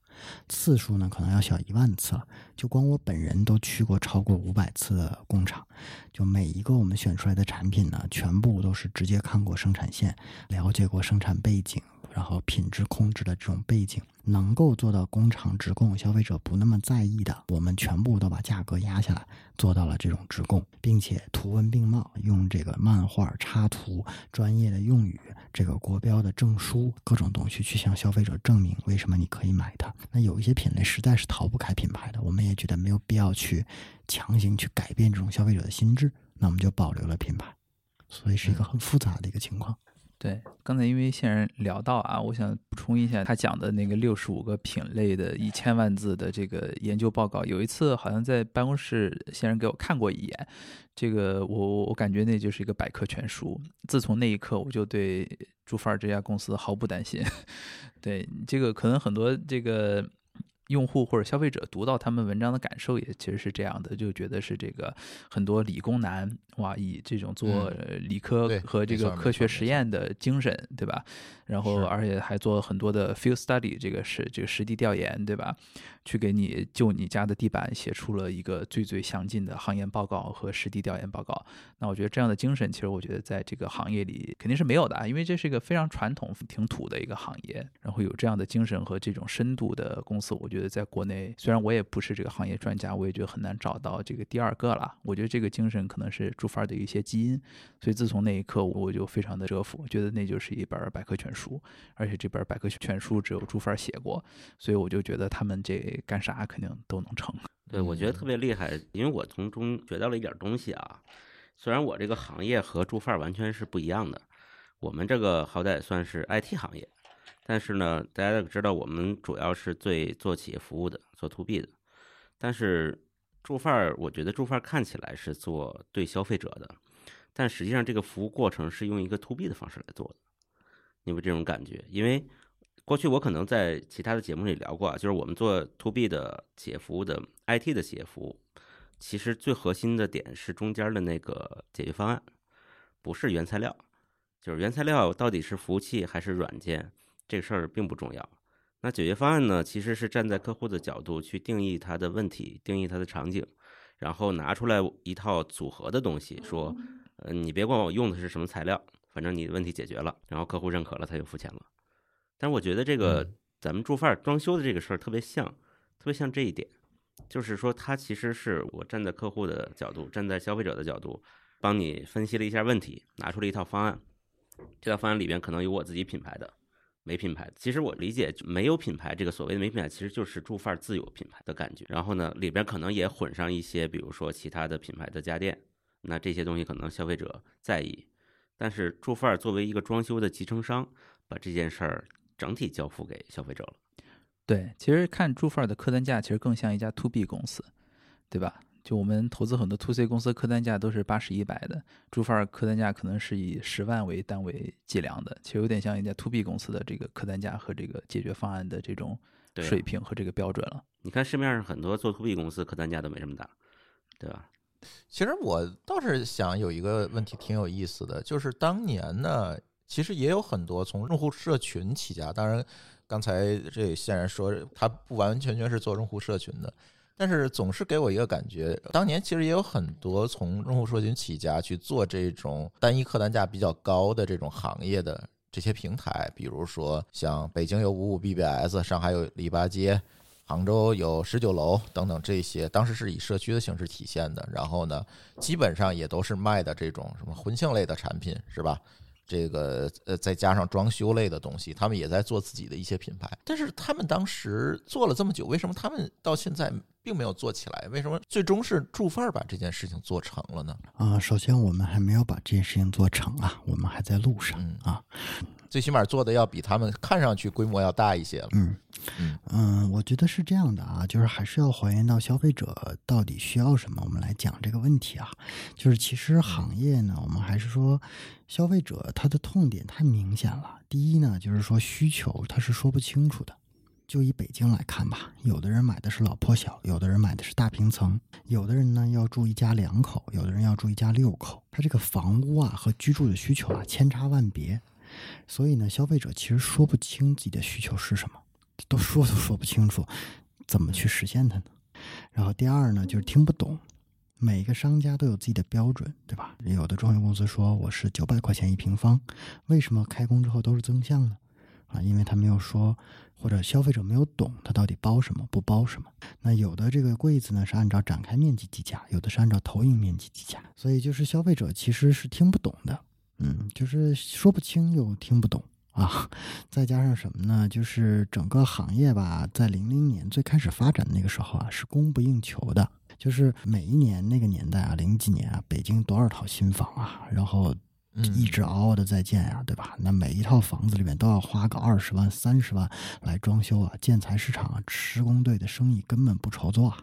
次数呢，可能要小一万次了。就光我本人都去过超过五百次工厂，就每一个我们选出来的产品呢，全部都是直接看过生产线，了解过生产背景。然后品质控制的这种背景，能够做到工厂直供，消费者不那么在意的，我们全部都把价格压下来，做到了这种直供，并且图文并茂，用这个漫画插图、专业的用语、这个国标的证书各种东西去向消费者证明为什么你可以买它。那有一些品类实在是逃不开品牌的，我们也觉得没有必要去强行去改变这种消费者的心智，那我们就保留了品牌。所以是一个很复杂的一个情况。对，刚才因为现人聊到啊，我想补充一下他讲的那个六十五个品类的一千万字的这个研究报告。有一次好像在办公室，现人给我看过一眼，这个我我感觉那就是一个百科全书。自从那一刻，我就对朱范儿这家公司毫不担心。对这个可能很多这个用户或者消费者读到他们文章的感受也其实是这样的，就觉得是这个很多理工男哇，以这种做理科和这个科学实验的精神，对吧？然后而且还做很多的 field study，这个是这个实地调研，对吧？去给你就你家的地板写出了一个最最详尽的行业报告和实地调研报告。那我觉得这样的精神，其实我觉得在这个行业里肯定是没有的啊，因为这是一个非常传统、挺土的一个行业。然后有这样的精神和这种深度的公司，我觉得在国内，虽然我也不是这个行业专家，我也觉得很难找到这个第二个了。我觉得这个精神可能是朱帆的一些基因，所以自从那一刻，我就非常的折服，觉得那就是一本百科全书，而且这本百科全书只有朱帆写过，所以我就觉得他们这干啥肯定都能成。对，我觉得特别厉害，因为我从中学到了一点东西啊。虽然我这个行业和朱范儿完全是不一样的，我们这个好歹算是 IT 行业，但是呢，大家都知道我们主要是对做企业服务的，做 to B 的。但是猪贩儿，我觉得猪贩儿看起来是做对消费者的，但实际上这个服务过程是用一个 to B 的方式来做的。你有这种感觉？因为过去我可能在其他的节目里聊过啊，就是我们做 to B 的企业服务的 IT 的企业服务，其实最核心的点是中间的那个解决方案，不是原材料。就是原材料到底是服务器还是软件，这个事儿并不重要。那解决方案呢，其实是站在客户的角度去定义他的问题，定义他的场景，然后拿出来一套组合的东西，说，呃，你别管我用的是什么材料，反正你的问题解决了，然后客户认可了，他就付钱了。但我觉得这个咱们住范儿装修的这个事儿特别像，特别像这一点，就是说它其实是我站在客户的角度，站在消费者的角度，帮你分析了一下问题，拿出了一套方案。这套方案里边可能有我自己品牌的，没品牌。其实我理解没有品牌这个所谓的没品牌，其实就是住范儿自有品牌的感觉。然后呢，里边可能也混上一些，比如说其他的品牌的家电，那这些东西可能消费者在意。但是住范儿作为一个装修的集成商，把这件事儿整体交付给消费者了。对，其实看住范儿的客单价，其实更像一家 to B 公司，对吧？就我们投资很多 to C 公司，客单价都是八十一百的，住贩儿客单价可能是以十万为单位计量的，其实有点像一家 to B 公司的这个客单价和这个解决方案的这种水平和这个标准了。你看市面上很多做 to B 公司客单价都没这么大，对吧？其实我倒是想有一个问题挺有意思的，就是当年呢，其实也有很多从用户社群起家。当然，刚才这现然说他不完完全全是做用户社群的，但是总是给我一个感觉，当年其实也有很多从用户社群起家去做这种单一客单价比较高的这种行业的这些平台，比如说像北京有五五 BBS，上海有篱笆街。杭州有十九楼等等这些，当时是以社区的形式体现的。然后呢，基本上也都是卖的这种什么婚庆类的产品，是吧？这个呃，再加上装修类的东西，他们也在做自己的一些品牌。但是他们当时做了这么久，为什么他们到现在并没有做起来？为什么最终是住范儿把这件事情做成了呢？啊、首先我们还没有把这件事情做成啊，我们还在路上嗯啊。最起码做的要比他们看上去规模要大一些了。嗯嗯嗯，我觉得是这样的啊，就是还是要还原到消费者到底需要什么，我们来讲这个问题啊。就是其实行业呢，我们还是说消费者他的痛点太明显了。第一呢，就是说需求他是说不清楚的。就以北京来看吧，有的人买的是老破小，有的人买的是大平层，有的人呢要住一家两口，有的人要住一家六口。他这个房屋啊和居住的需求啊千差万别，所以呢，消费者其实说不清自己的需求是什么，都说都说不清楚，怎么去实现它呢？然后第二呢，就是听不懂。每个商家都有自己的标准，对吧？有的装修公司说我是九百块钱一平方，为什么开工之后都是增项呢？啊，因为他没有说，或者消费者没有懂它到底包什么不包什么。那有的这个柜子呢是按照展开面积计价，有的是按照投影面积计价，所以就是消费者其实是听不懂的，嗯，就是说不清又听不懂啊。再加上什么呢？就是整个行业吧，在零零年最开始发展的那个时候啊，是供不应求的，就是每一年那个年代啊，零几年啊，北京多少套新房啊，然后嗯一直嗷嗷的在建呀、对吧？那每一套房子里面都要花个二十万、三十万来装修啊，建材市场啊，施工队的生意根本不愁做啊，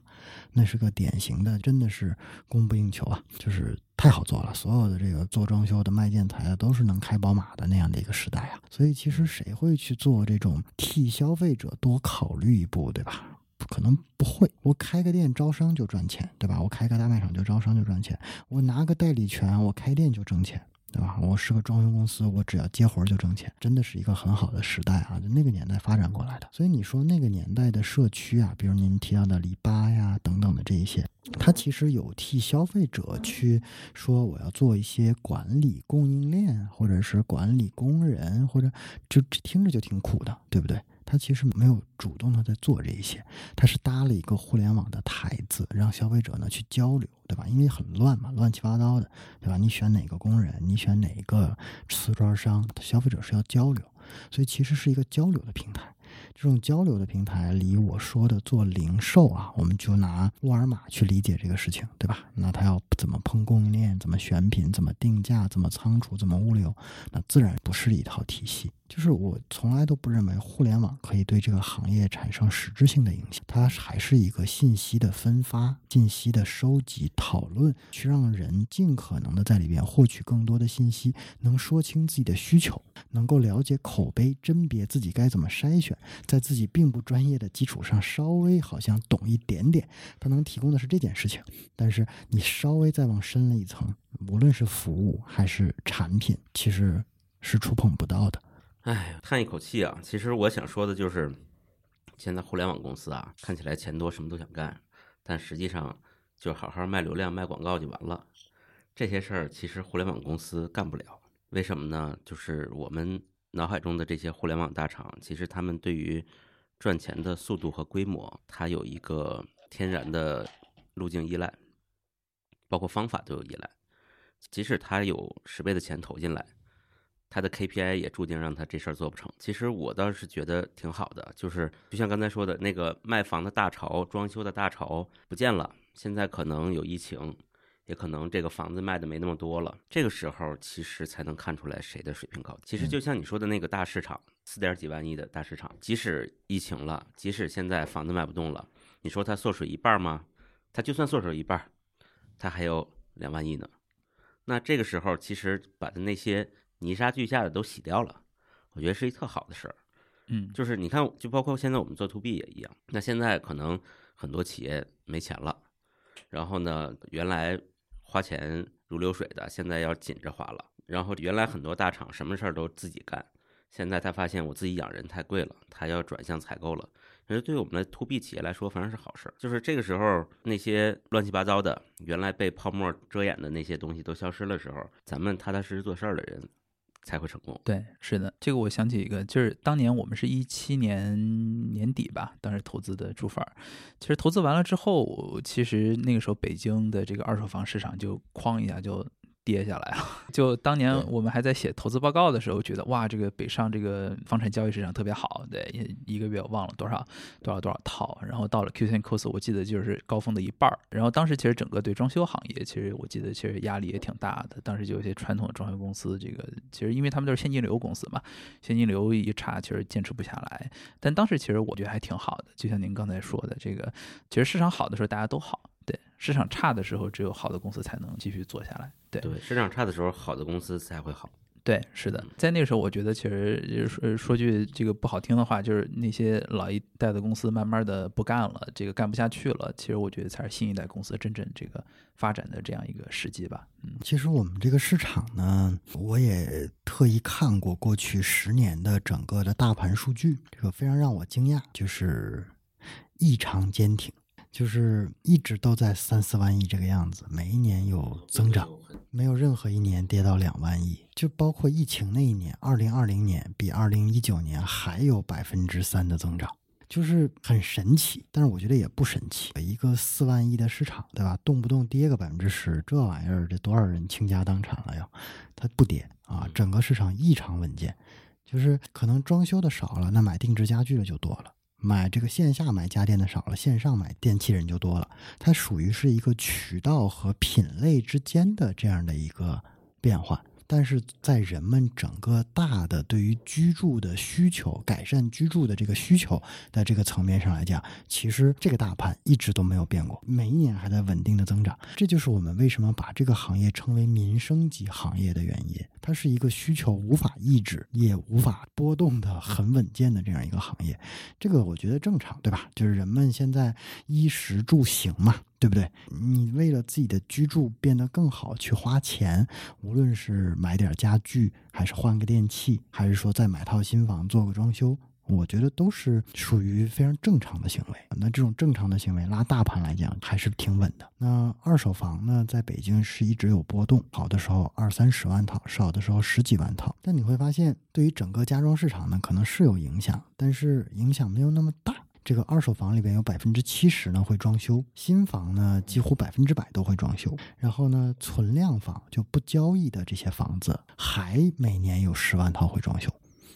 那是个典型的，真的是供不应求啊，就是太好做了。所有的这个做装修的、卖建材的都是能开宝马的那样的一个时代啊，所以其实谁会去做这种替消费者多考虑一步，对吧？可能不会。我开个店招商就赚钱，对吧？我开个大卖场就招商就赚钱，我拿个代理权，我开店就挣钱。对吧？我是个装修公司，我只要接活儿就挣钱，真的是一个很好的时代啊！就那个年代发展过来的。所以你说那个年代的社区啊，比如您提到的篱笆呀等等的这一些，它其实有替消费者去说我要做一些管理供应链，或者是管理工人，或者就听着就挺苦的，对不对？他其实没有主动的在做这一些，他是搭了一个互联网的台子，让消费者呢去交流，对吧？因为很乱嘛，乱七八糟的，对吧？你选哪个工人，你选哪个瓷砖商，消费者是要交流，所以其实是一个交流的平台。这种交流的平台离我说的做零售啊，我们就拿沃尔玛去理解这个事情，对吧？那他要怎么碰供应链，怎么选品，怎么定价，怎么仓储，怎么物流，那自然不是一套体系。就是我从来都不认为互联网可以对这个行业产生实质性的影响，它还是一个信息的分发、信息的收集、讨论，去让人尽可能的在里边获取更多的信息，能说清自己的需求，能够了解口碑，甄别自己该怎么筛选，在自己并不专业的基础上稍微好像懂一点点，它能提供的是这件事情。但是你稍微再往深了一层，无论是服务还是产品，其实是触碰不到的。哎，叹一口气啊！其实我想说的就是，现在互联网公司啊，看起来钱多，什么都想干，但实际上就好好卖流量、卖广告就完了。这些事儿其实互联网公司干不了，为什么呢？就是我们脑海中的这些互联网大厂，其实他们对于赚钱的速度和规模，它有一个天然的路径依赖，包括方法都有依赖。即使他有十倍的钱投进来。他的 KPI 也注定让他这事儿做不成。其实我倒是觉得挺好的，就是就像刚才说的那个卖房的大潮、装修的大潮不见了，现在可能有疫情，也可能这个房子卖的没那么多了。这个时候其实才能看出来谁的水平高。其实就像你说的那个大市场，四点几万亿的大市场，即使疫情了，即使现在房子卖不动了，你说它缩水一半吗？它就算缩水一半，它还有两万亿呢。那这个时候其实把的那些。泥沙俱下的都洗掉了，我觉得是一特好的事儿。嗯，就是你看，就包括现在我们做 to B 也一样。那现在可能很多企业没钱了，然后呢，原来花钱如流水的，现在要紧着花了。然后原来很多大厂什么事儿都自己干，现在他发现我自己养人太贵了，他要转向采购了。其实对于我们的 to B 企业来说，反正是好事儿。就是这个时候，那些乱七八糟的、原来被泡沫遮掩的那些东西都消失的时候，咱们踏踏实实做事儿的人。才会成功。对，是的，这个我想起一个，就是当年我们是一七年年底吧，当时投资的住房，其实投资完了之后，其实那个时候北京的这个二手房市场就哐一下就。跌下来啊！就当年我们还在写投资报告的时候，觉得哇，这个北上这个房产交易市场特别好，对，一个月我忘了多少多少多少套。然后到了 Q 三 Q 四，我记得就是高峰的一半儿。然后当时其实整个对装修行业，其实我记得其实压力也挺大的。当时就有些传统的装修公司，这个其实因为他们都是现金流公司嘛，现金流一差，其实坚持不下来。但当时其实我觉得还挺好的，就像您刚才说的，这个其实市场好的时候大家都好。对市场差的时候，只有好的公司才能继续做下来。对对，市场差的时候，好的公司才会好。对，是的，在那个时候，我觉得其实说说句这个不好听的话，就是那些老一代的公司慢慢的不干了，这个干不下去了。其实我觉得才是新一代公司真正这个发展的这样一个时机吧。嗯，其实我们这个市场呢，我也特意看过过去十年的整个的大盘数据，这个非常让我惊讶，就是异常坚挺。就是一直都在三四万亿这个样子，每一年有增长，没有任何一年跌到两万亿。就包括疫情那一年，二零二零年比二零一九年还有百分之三的增长，就是很神奇。但是我觉得也不神奇，一个四万亿的市场，对吧？动不动跌个百分之十，这玩意儿这多少人倾家荡产了呀？它不跌啊，整个市场异常稳健。就是可能装修的少了，那买定制家具的就多了。买这个线下买家电的少了，线上买电器人就多了。它属于是一个渠道和品类之间的这样的一个变化。但是在人们整个大的对于居住的需求、改善居住的这个需求的这个层面上来讲，其实这个大盘一直都没有变过，每一年还在稳定的增长。这就是我们为什么把这个行业称为民生级行业的原因。它是一个需求无法抑制也无法波动的很稳健的这样一个行业，这个我觉得正常，对吧？就是人们现在衣食住行嘛，对不对？你为了自己的居住变得更好去花钱，无论是买点家具，还是换个电器，还是说再买套新房做个装修。我觉得都是属于非常正常的行为。那这种正常的行为拉大盘来讲还是挺稳的。那二手房呢，在北京是一直有波动，好的时候二三十万套，少的时候十几万套。但你会发现，对于整个家装市场呢，可能是有影响，但是影响没有那么大。这个二手房里边有百分之七十呢会装修，新房呢几乎百分之百都会装修。然后呢，存量房就不交易的这些房子，还每年有十万套会装修。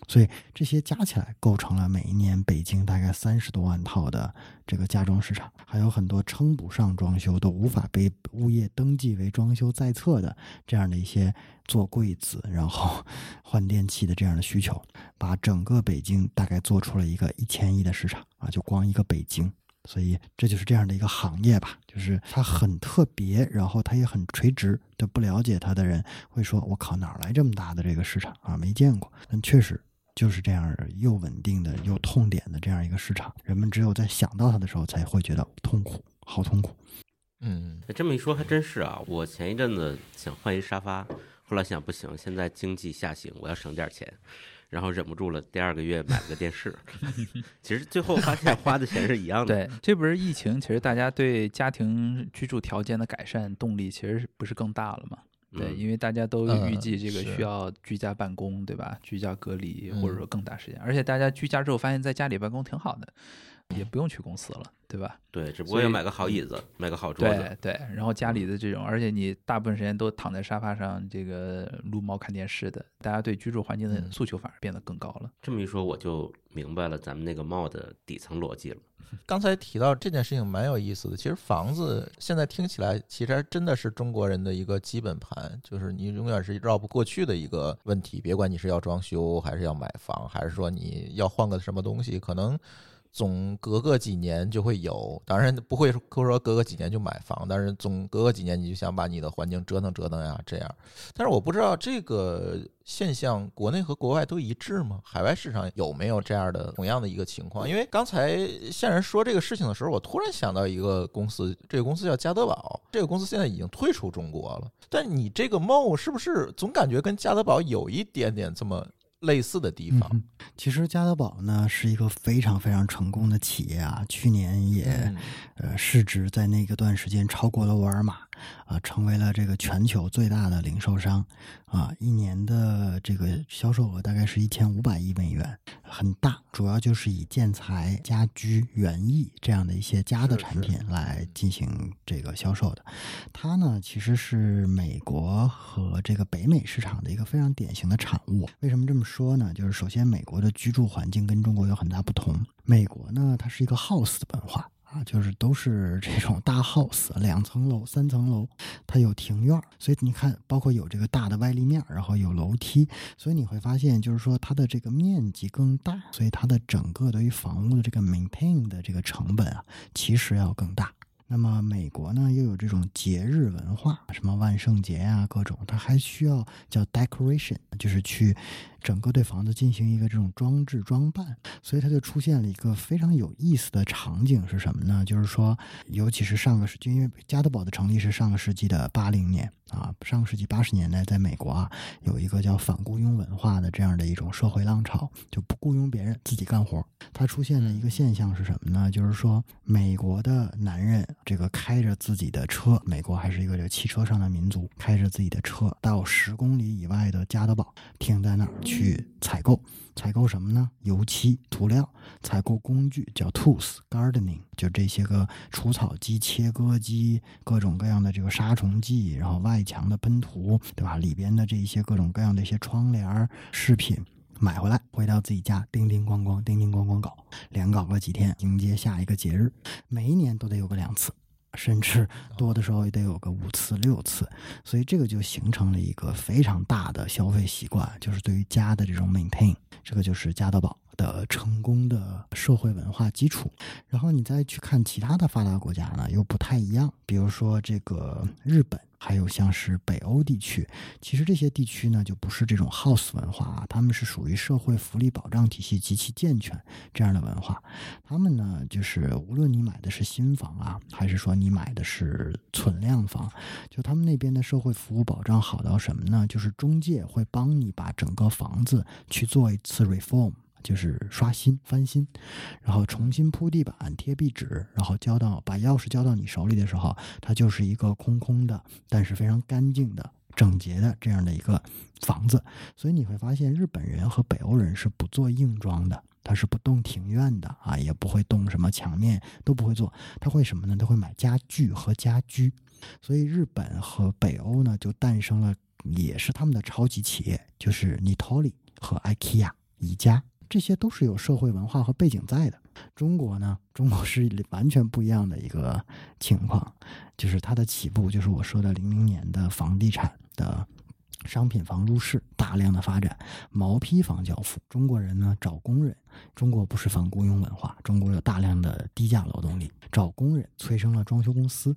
所以这些加起来构成了每一年北京大概三十多万套的这个家装市场，还有很多称不上装修都无法被物业登记为装修在册的这样的一些做柜子然后 换电器的这样的需求，把整个北京大概做出了一个一千亿的市场啊，就光一个北京。所以这就是这样的一个行业吧，就是它很特别，然后它也很垂直。对不了解它的人会说：“我靠，哪来这么大的这个市场啊？没见过。”但确实。就是这样又稳定的又痛点的这样一个市场，人们只有在想到它的时候才会觉得痛苦，好痛苦。嗯，这么一说还真是啊！我前一阵子想换一沙发，后来想不行，现在经济下行，我要省点钱，然后忍不住了，第二个月买了个电视。其实最后发现花的钱是一样的。对，这不是疫情，其实大家对家庭居住条件的改善动力，其实不是更大了吗？对，因为大家都预计这个需要居家办公，对吧？居家隔离或者说更大时间，而且大家居家之后发现，在家里办公挺好的，也不用去公司了，对吧？对，只不过要买个好椅子，买个好桌子。对对，然后家里的这种，而且你大部分时间都躺在沙发上，这个撸猫看电视的，大家对居住环境的诉求反而变得更高了。这么一说，我就明白了咱们那个帽的底层逻辑了。刚才提到这件事情蛮有意思的，其实房子现在听起来，其实真的是中国人的一个基本盘，就是你永远是绕不过去的一个问题。别管你是要装修，还是要买房，还是说你要换个什么东西，可能。总隔个几年就会有，当然不会说说隔个几年就买房，但是总隔个几年你就想把你的环境折腾折腾呀，这样。但是我不知道这个现象国内和国外都一致吗？海外市场有没有这样的同样的一个情况？因为刚才线人说这个事情的时候，我突然想到一个公司，这个公司叫加德宝，这个公司现在已经退出中国了。但你这个 MO 是不是总感觉跟加德宝有一点点这么？类似的地方，其实加德宝呢是一个非常非常成功的企业啊，去年也呃市值在那个段时间超过了沃尔玛。啊，成为了这个全球最大的零售商，啊，一年的这个销售额大概是一千五百亿美元，很大。主要就是以建材、家居、园艺这样的一些家的产品来进行这个销售的。它呢，其实是美国和这个北美市场的一个非常典型的产物。为什么这么说呢？就是首先，美国的居住环境跟中国有很大不同。美国呢，它是一个 house 的文化。啊，就是都是这种大 house，两层楼、三层楼，它有庭院，所以你看，包括有这个大的外立面，然后有楼梯，所以你会发现，就是说它的这个面积更大，所以它的整个对于房屋的这个 maintain 的这个成本啊，其实要更大。那么美国呢，又有这种节日文化，什么万圣节啊，各种，它还需要叫 decoration，就是去。整个对房子进行一个这种装置装扮，所以它就出现了一个非常有意思的场景是什么呢？就是说，尤其是上个世纪，因为加德堡的成立是上个世纪的八零年啊，上个世纪八十年代，在美国啊，有一个叫反雇佣文化的这样的一种社会浪潮，就不雇佣别人，自己干活。它出现的一个现象是什么呢？就是说，美国的男人这个开着自己的车，美国还是一个这汽车上的民族，开着自己的车到十公里以外的加德堡，停在那儿。去采购，采购什么呢？油漆、涂料，采购工具叫 tools gardening，就这些个除草机、切割机，各种各样的这个杀虫剂，然后外墙的喷涂，对吧？里边的这一些各种各样的一些窗帘饰品，买回来，回到自己家，叮叮咣咣，叮叮咣咣搞，连搞个几天，迎接下一个节日，每一年都得有个两次。甚至多的时候也得有个五次六次，所以这个就形成了一个非常大的消费习惯，就是对于家的这种 maintain，这个就是家得宝的成功的社会文化基础。然后你再去看其他的发达国家呢，又不太一样，比如说这个日本。还有像是北欧地区，其实这些地区呢就不是这种 house 文化啊，他们是属于社会福利保障体系极其健全这样的文化。他们呢就是无论你买的是新房啊，还是说你买的是存量房，就他们那边的社会服务保障好到什么呢？就是中介会帮你把整个房子去做一次 reform。就是刷新、翻新，然后重新铺地板、贴壁纸，然后交到把钥匙交到你手里的时候，它就是一个空空的，但是非常干净的、整洁的这样的一个房子。所以你会发现，日本人和北欧人是不做硬装的，他是不动庭院的啊，也不会动什么墙面，都不会做。他会什么呢？他会买家具和家居。所以日本和北欧呢，就诞生了，也是他们的超级企业，就是 Nitori 和 IKEA 宜家。这些都是有社会文化和背景在的。中国呢，中国是完全不一样的一个情况，就是它的起步就是我说的零零年的房地产的。商品房入市，大量的发展，毛坯房交付。中国人呢找工人，中国不是反雇佣文化，中国有大量的低价劳动力，找工人催生了装修公司，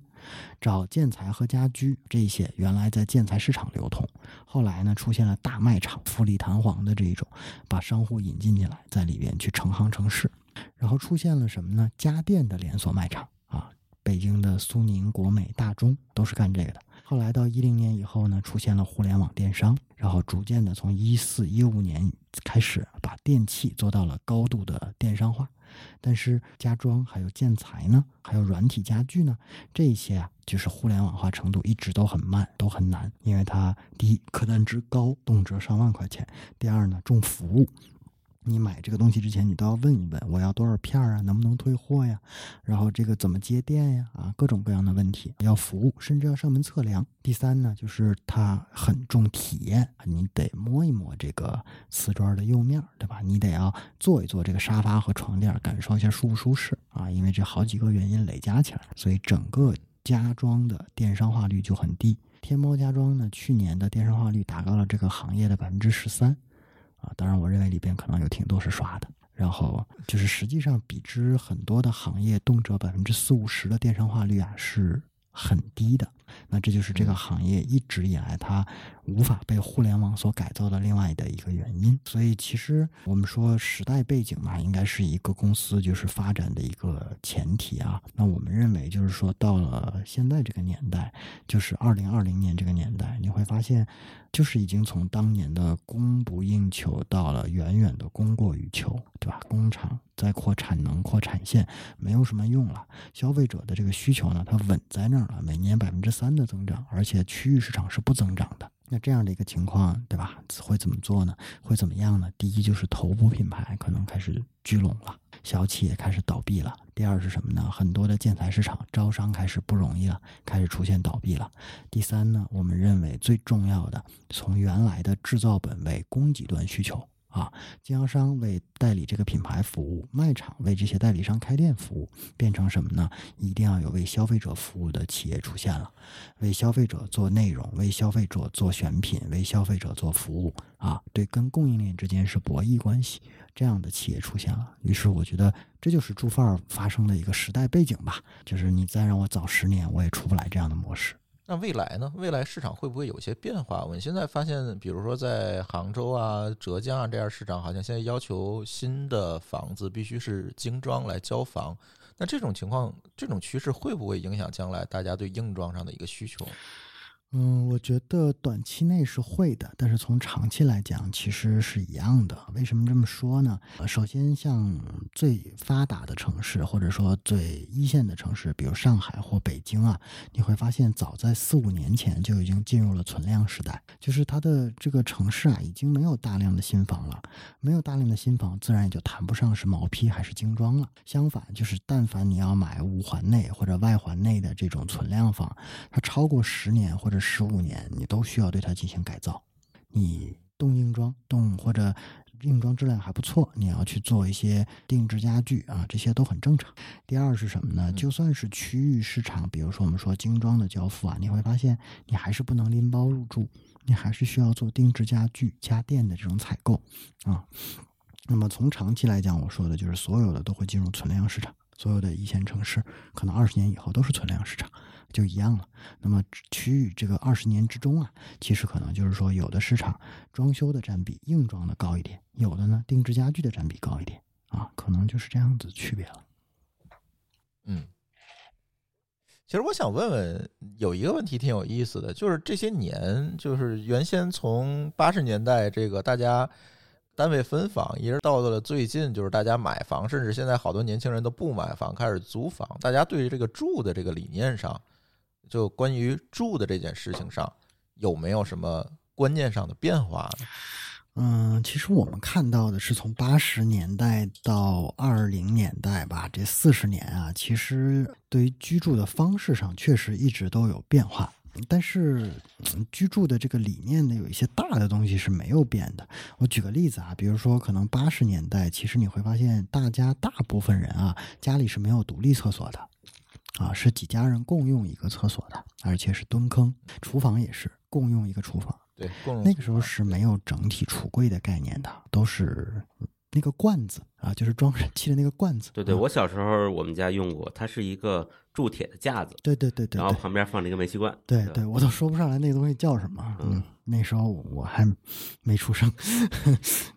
找建材和家居这些原来在建材市场流通，后来呢出现了大卖场，富丽堂皇的这一种，把商户引进进来，在里边去成行成市，然后出现了什么呢？家电的连锁卖场啊，北京的苏宁、国美、大中都是干这个的。后来到一零年以后呢，出现了互联网电商，然后逐渐的从一四一五年开始把电器做到了高度的电商化，但是家装还有建材呢，还有软体家具呢，这些啊就是互联网化程度一直都很慢，都很难，因为它第一客单值高，动辄上万块钱；第二呢重服务。你买这个东西之前，你都要问一问，我要多少片儿啊？能不能退货呀？然后这个怎么接电呀？啊，各种各样的问题要服务，甚至要上门测量。第三呢，就是它很重体验，你得摸一摸这个瓷砖的釉面，对吧？你得要坐一坐这个沙发和床垫，感受一下舒不舒适啊？因为这好几个原因累加起来，所以整个家装的电商化率就很低。天猫家装呢，去年的电商化率达到了这个行业的百分之十三。啊，当然，我认为里边可能有挺多是刷的，然后就是实际上比之很多的行业，动辄百分之四五十的电商化率啊，是很低的。那这就是这个行业一直以来它无法被互联网所改造的另外的一个原因。所以，其实我们说时代背景嘛，应该是一个公司就是发展的一个前提啊。那我们认为，就是说到了现在这个年代，就是二零二零年这个年代，你会发现，就是已经从当年的供不应求到了远远的供过于求，对吧？工厂在扩产能、扩产线没有什么用了，消费者的这个需求呢，它稳在那儿了，每年百分之。三的增长，而且区域市场是不增长的。那这样的一个情况，对吧？会怎么做呢？会怎么样呢？第一就是头部品牌可能开始聚拢了，小企业开始倒闭了。第二是什么呢？很多的建材市场招商开始不容易了，开始出现倒闭了。第三呢，我们认为最重要的，从原来的制造本位供给端需求。啊，经销商为代理这个品牌服务，卖场为这些代理商开店服务，变成什么呢？一定要有为消费者服务的企业出现了，为消费者做内容，为消费者做选品，为消费者做服务啊，对，跟供应链之间是博弈关系，这样的企业出现了。于是我觉得这就是住范儿发生的一个时代背景吧，就是你再让我早十年，我也出不来这样的模式。那未来呢？未来市场会不会有一些变化？我们现在发现，比如说在杭州啊、浙江啊这样市场，好像现在要求新的房子必须是精装来交房。那这种情况、这种趋势会不会影响将来大家对硬装上的一个需求？嗯，我觉得短期内是会的，但是从长期来讲，其实是一样的。为什么这么说呢？首先，像最发达的城市，或者说最一线的城市，比如上海或北京啊，你会发现，早在四五年前就已经进入了存量时代，就是它的这个城市啊，已经没有大量的新房了，没有大量的新房，自然也就谈不上是毛坯还是精装了。相反，就是但凡你要买五环内或者外环内的这种存量房，它超过十年或者十五年，你都需要对它进行改造。你动硬装动或者硬装质量还不错，你要去做一些定制家具啊，这些都很正常。第二是什么呢？嗯就算是区域市场，比如说我们说精装的交付啊，你会发现你还是不能拎包入住，你还是需要做定制家具、家电的这种采购啊。那么从长期来讲，我说的就是所有的都会进入存量市场，所有的一线城市可能二十年以后都是存量市场，就一样了。那么区域这个二十年之中啊，其实可能就是说，有的市场装修的占比硬装的高一点，有的呢定制家具的占比高一点啊，可能就是这样子区别了。嗯，其实我想问问，有一个问题挺有意思的，就是这些年，就是原先从八十年代这个大家单位分房，一直到了最近，就是大家买房，甚至现在好多年轻人都不买房，开始租房。大家对于这个住的这个理念上，就关于住的这件事情上，有没有什么观念上的变化呢？嗯，其实我们看到的是从八十年代到二零年代吧，这四十年啊，其实对于居住的方式上确实一直都有变化。但是、居住的这个理念呢，有一些大的东西是没有变的。我举个例子啊，比如说可能八十年代，其实你会发现大家大部分人啊，家里是没有独立厕所的，啊，是几家人共用一个厕所的，而且是蹲坑，厨房也是共用一个厨房。对，共用那个时候是没有整体橱柜的概念的，都是那个罐子啊，就是装燃气的那个罐子。对对，啊我小时候我们家用过，它是一个铸铁的架子，对对对对然后旁边放了一个煤气罐。对对，我都说不上来那个东西叫什么。嗯嗯，那时候我还没出生。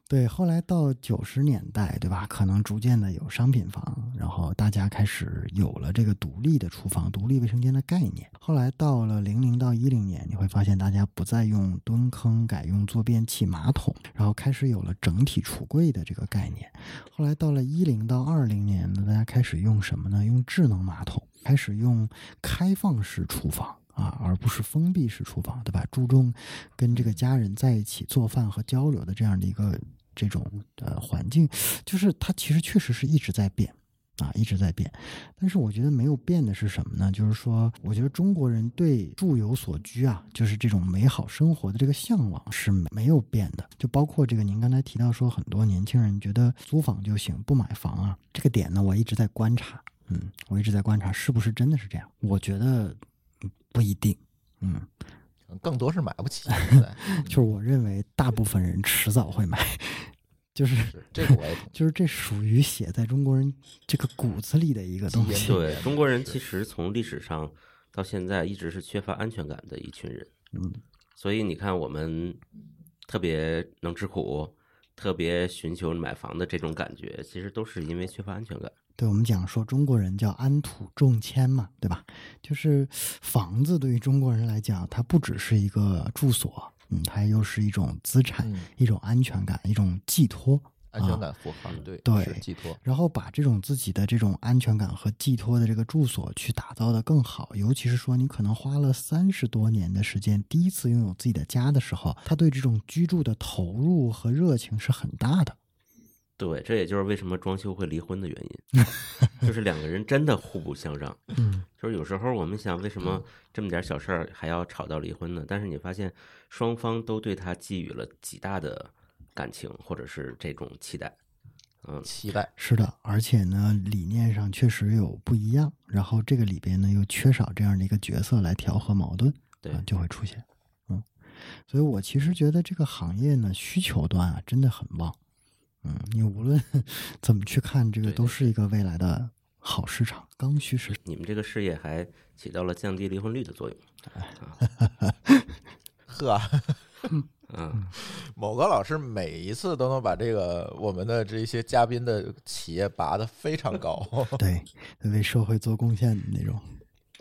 对，后来到九十年代，对吧？可能逐渐的有商品房，然后大家开始有了这个独立的厨房、独立卫生间的概念。后来到了零零到一零年，你会发现大家不再用蹲坑，改用坐便器马桶，然后开始有了整体橱柜的这个概念。后来到了一零到二零年呢，大家开始用什么呢？用智能马桶，开始用开放式厨房。啊，而不是封闭式厨房，对吧？注重跟这个家人在一起做饭和交流的这样的一个这种呃环境，就是它其实确实是一直在变啊，一直在变。但是我觉得没有变的是什么呢？就是说，我觉得中国人对住有所居啊，就是这种美好生活的这个向往是没有变的。就包括这个您刚才提到说，很多年轻人觉得租房就行，不买房啊，这个点呢，我一直在观察。嗯，我一直在观察是不是真的是这样。我觉得嗯不一定。嗯，更多是买不起。就是我认为大部分人迟早会买，就是是这个我。就是这属于写在中国人这个骨子里的一个东西。对，中国人其实从历史上到现在一直是缺乏安全感的一群人。嗯，所以你看，我们特别能吃苦，特别寻求买房的这种感觉，其实都是因为缺乏安全感。对我们讲说中国人叫安土重迁嘛，对吧？就是房子对于中国人来讲，它不只是一个住所，嗯，它又是一种资产，嗯一种安全感，一种寄托。安全感符号，对对寄托。然后把这种自己的这种安全感和寄托的这个住所去打造的更好，尤其是说你可能花了三十多年的时间，第一次拥有自己的家的时候，他对这种居住的投入和热情是很大的。对，这也就是为什么装修会离婚的原因，就是两个人真的互不相让。嗯，就是有时候我们想，为什么这么点小事儿还要吵到离婚呢？但是你发现双方都对他寄予了极大的感情，或者是这种期待。嗯，期待是的，而且呢，理念上确实有不一样，然后这个里边呢又缺少这样的一个角色来调和矛盾，对啊，就会出现。嗯，所以我其实觉得这个行业呢需求端啊真的很旺。嗯，你无论 怎么去看，这个都是一个未来的好市场，刚需市场。你们这个事业还起到了降低离婚率的作用。呵，嗯，某个老师每一次都能把这个我们的这些嘉宾的企业拔得非常高。对，为社会做贡献的那种。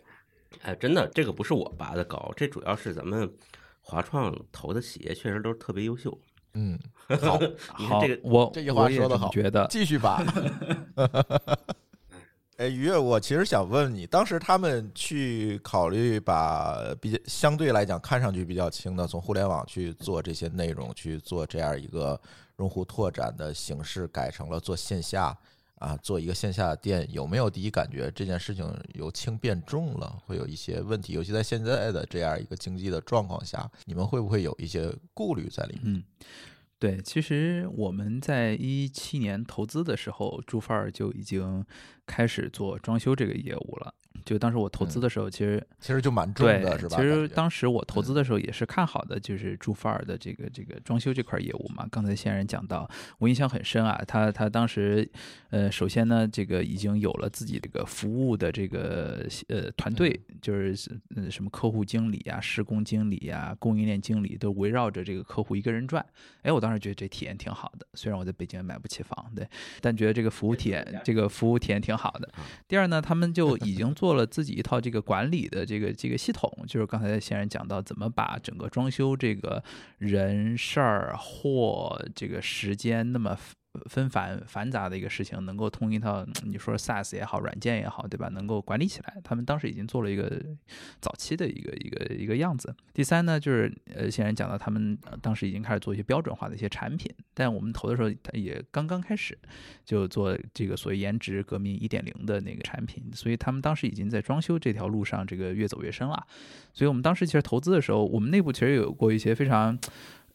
哎，真的，这个不是我拔的高，这主要是咱们华创投的企业确实都是特别优秀。嗯，好，好 你看这个，我这句话说的好觉得继续吧。哎，于越，我其实想问你，当时他们去考虑把比较相对来讲看上去比较轻的，从互联网去做这些内容，去做这样一个用户拓展的形式，改成了做线下啊，做一个线下店，有没有第一感觉这件事情由轻变重了，会有一些问题？尤其在现在的这样一个经济的状况下，你们会不会有一些顾虑在里面？嗯，对，其实我们在一七年投资的时候，朱范儿就已经开始做装修这个业务了。就当时我投资的时候，其实其实就蛮重的，是，吧？其实当时我投资的时候也是看好的，就是朱范儿的这个这个装修这块业务嘛。刚才先人讲到，我印象很深啊。他他当时，呃，首先呢，这个已经有了自己这个服务的这个呃团队，就是呃什么客户经理啊、施工经理啊、供应链经理都围绕着这个客户一个人转。哎，我当时觉得这体验挺好的，虽然我在北京也买不起房，对，但觉得这个服务体验这个服务体验挺好的。第二呢，他们就已经做了自己一套这个管理的这个这个系统，就是刚才先生讲到怎么把整个装修这个人事儿货这个时间那么纷繁繁杂的一个事情，能够通一套，你说 SaaS 也好，软件也好，对吧？能够管理起来，他们当时已经做了一个早期的一个一个一个样子。第三呢，就是呃，先人讲到他们当时已经开始做一些标准化的一些产品，但我们投的时候，也刚刚开始，就做这个所谓颜值革命一点零的那个产品，所以他们当时已经在装修这条路上这个越走越深了。所以我们当时其实投资的时候，我们内部其实有过一些非常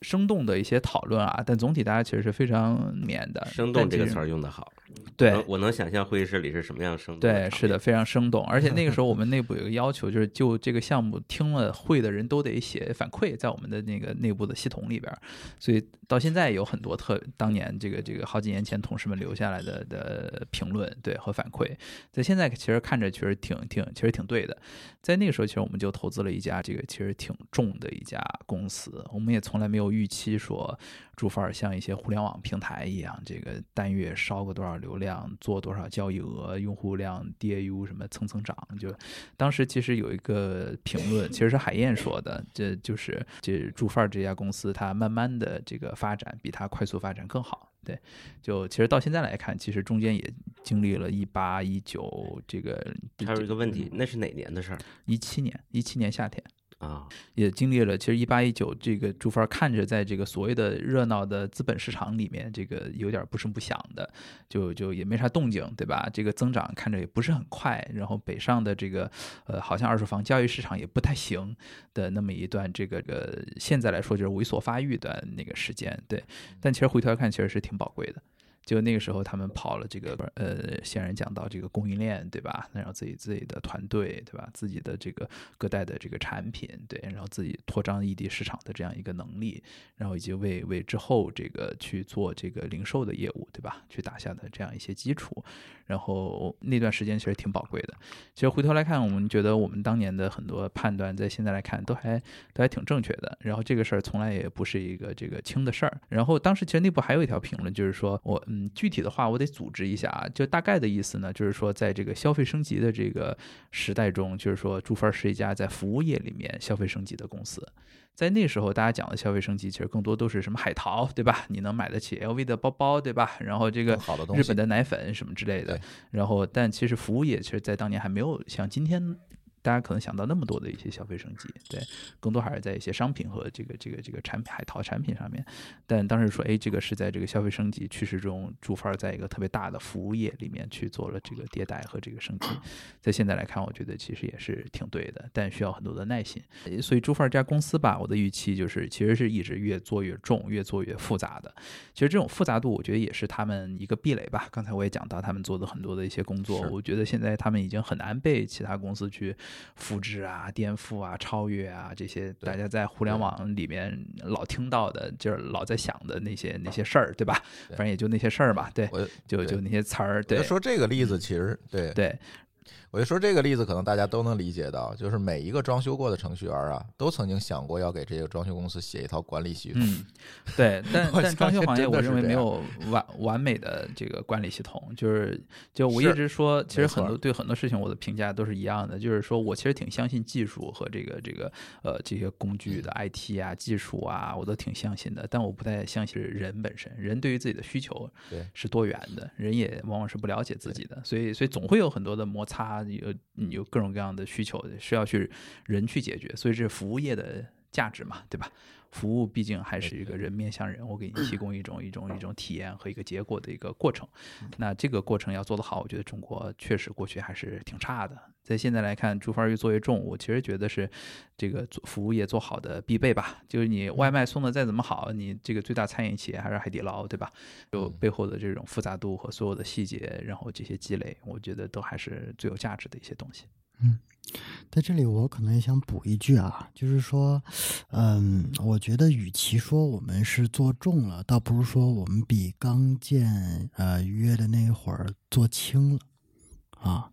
生动的一些讨论啊，但总体大家其实是非常免的。生动这个词儿，用的好，对能，我能想象会议室里是什么样生动对，是的，，非常生动。而且那个时候我们 内部有个要求，就是就这个项目听了会的人都得写反馈在我们的那个内部的系统里边儿，所以到现在有很多特当年这个这个好几年前同事们留下来的的评论，对和反馈，在现在其实看着确实挺挺其实挺对的。在那个时候，其实我们就投资了一家这个其实挺重的一家公司，我们也从来没有预期说朱范儿像一些互联网平台一样，这个单月烧个多少流量，做多少交易额，用户量 DAU 什么蹭蹭涨。就当时其实有一个评论，其实是海燕说的，这就是这朱范儿这家公司，它慢慢的这个发展比它快速发展更好。对，就其实到现在来看，其实中间也经历了一八一九这个还有一个问题，那是哪年的事儿一七年，一七年夏天。啊？也经历了，其实一八一九这个朱帆看着在这个所谓的热闹的资本市场里面，这个有点不声不响的，就就也没啥动静，对吧？这个增长看着也不是很快，然后北上的这个呃，好像二手房交易市场也不太行的那么一段这个个，现在来说就是猥琐发育的那个时间，对。但其实回头看，其实是挺宝贵的。就那个时候，他们跑了这个呃，先人讲到这个供应链，对吧？然后自己自己的团队，对吧？自己的这个各代的这个产品，对，然后自己扩张异地市场的这样一个能力，然后以及为为之后这个去做这个零售的业务，对吧？去打下的这样一些基础，然后那段时间其实挺宝贵的。其实回头来看，我们觉得我们当年的很多判断，在现在来看都还都还挺正确的。然后这个事儿从来也不是一个这个轻的事儿。然后当时其实内部还有一条评论，就是说我嗯具体的话我得组织一下啊，就大概的意思呢，就是说在这个消费升级的这个时代中，就是说朱帆是一家在服务业里面消费升级的公司。在那时候，大家讲的消费升级，其实更多都是什么海淘，对吧？你能买得起 LV 的包包，对吧？然后这个日本的奶粉什么之类的。然后，但其实服务业其实在当年还没有像今天大家可能想到那么多的一些消费升级，对，更多还是在一些商品和这个这个这个产品海淘产品上面。但当时说，哎，这个是在这个消费升级趋势中，朱帆在一个特别大的服务业里面去做了这个迭代和这个升级。在现在来看，我觉得其实也是挺对的，但需要很多的耐心。呃所以朱帆这家公司吧，我的预期就是其实是一直越做越重，越做越复杂的。其实这种复杂度，我觉得也是他们一个壁垒吧。刚才我也讲到，他们做的很多的一些工作，我觉得现在他们已经很难被其他公司去复制啊、颠覆啊、超越啊这些大家在互联网里面老听到的，就是老在想的那些那些事儿，对吧？反正也就那些事儿吧，对，就就那些词儿，对我就说这个例子，其实对对我就说这个例子，可能大家都能理解到，就是每一个装修过的程序员啊，都曾经想过要给这个装修公司写一套管理系统。嗯，对，但但装修行业，我认为没有完完美的这个管理系统，就是就我一直说，其实很多对很多事情我的评价都是一样的，就是说我其实挺相信技术和这个这个呃这些工具的 IT 啊技术啊，我都挺相信的，但我不太相信人本身，人对于自己的需求对是多元的，人也往往是不了解自己的，所以所以总会有很多的摩擦，有有各种各样的需求需要去人去解决，所以这是服务业的价值嘛，对吧？服务毕竟还是一个人面向人，我给你提供一种一种一种体验和一个结果的一个过程。那这个过程要做得好，我觉得中国确实过去还是挺差的。在现在来看，出发越做越重，我其实觉得是这个做服务业做好的必备吧。就是你外卖送的再怎么好，你这个最大餐饮企业还是海底捞，对吧？就背后的这种复杂度和所有的细节，然后这些积累，我觉得都还是最有价值的一些东西。在这里，我可能也想补一句啊，就是说，嗯，我觉得与其说我们是做重了，倒不如说我们比刚建呃愉悦的那会儿做轻了啊。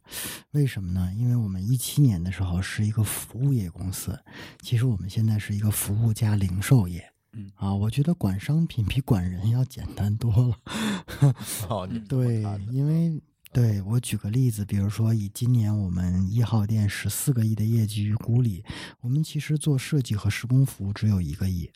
为什么呢？因为我们一七年的时候是一个服务业公司，其实我们现在是一个服务加零售业。嗯啊，我觉得管商品比管人要简单多了。对，因为对我举个例子，比如说以今年我们一号店十四个亿的业绩预估里，我们其实做设计和施工服务只有一个亿，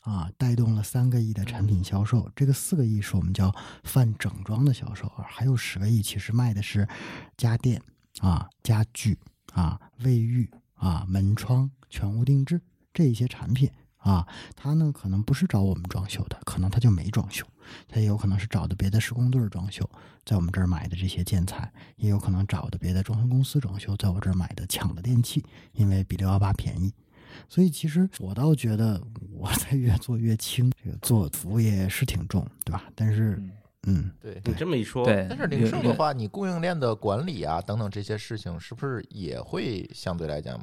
啊，带动了三个亿的产品销售。这个四个亿是我们叫泛整装的销售，还有十个亿其实卖的是家电啊、家具啊、卫浴啊、门窗、全屋定制这一些产品。啊，他呢可能不是找我们装修的，可能他就没装修，他也有可能是找的别的施工队装修，在我们这儿买的这些建材，也有可能找的别的装修公司装修，在我这儿买的抢的电器，因为比六幺八便宜。所以其实我倒觉得我在越做越轻，这个做服务业是挺重，对吧？但是，嗯，对。你这么一说，对，但是零售的话，你供应链的管理啊等等这些事情，是不是也会相对来讲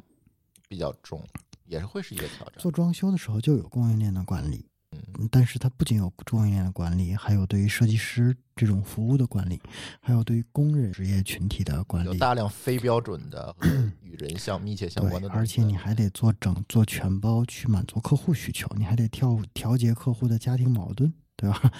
比较重，也是会是一个挑战？做装修的时候就有供应链的管理，嗯，但是它不仅有供应链的管理，还有对于设计师这种服务的管理，还有对于工人职业群体的管理。有大量非标准的和 与人相密切相关的对，而且你还得做整做全包去满足客户需求，你还得调调节客户的家庭矛盾，对吧？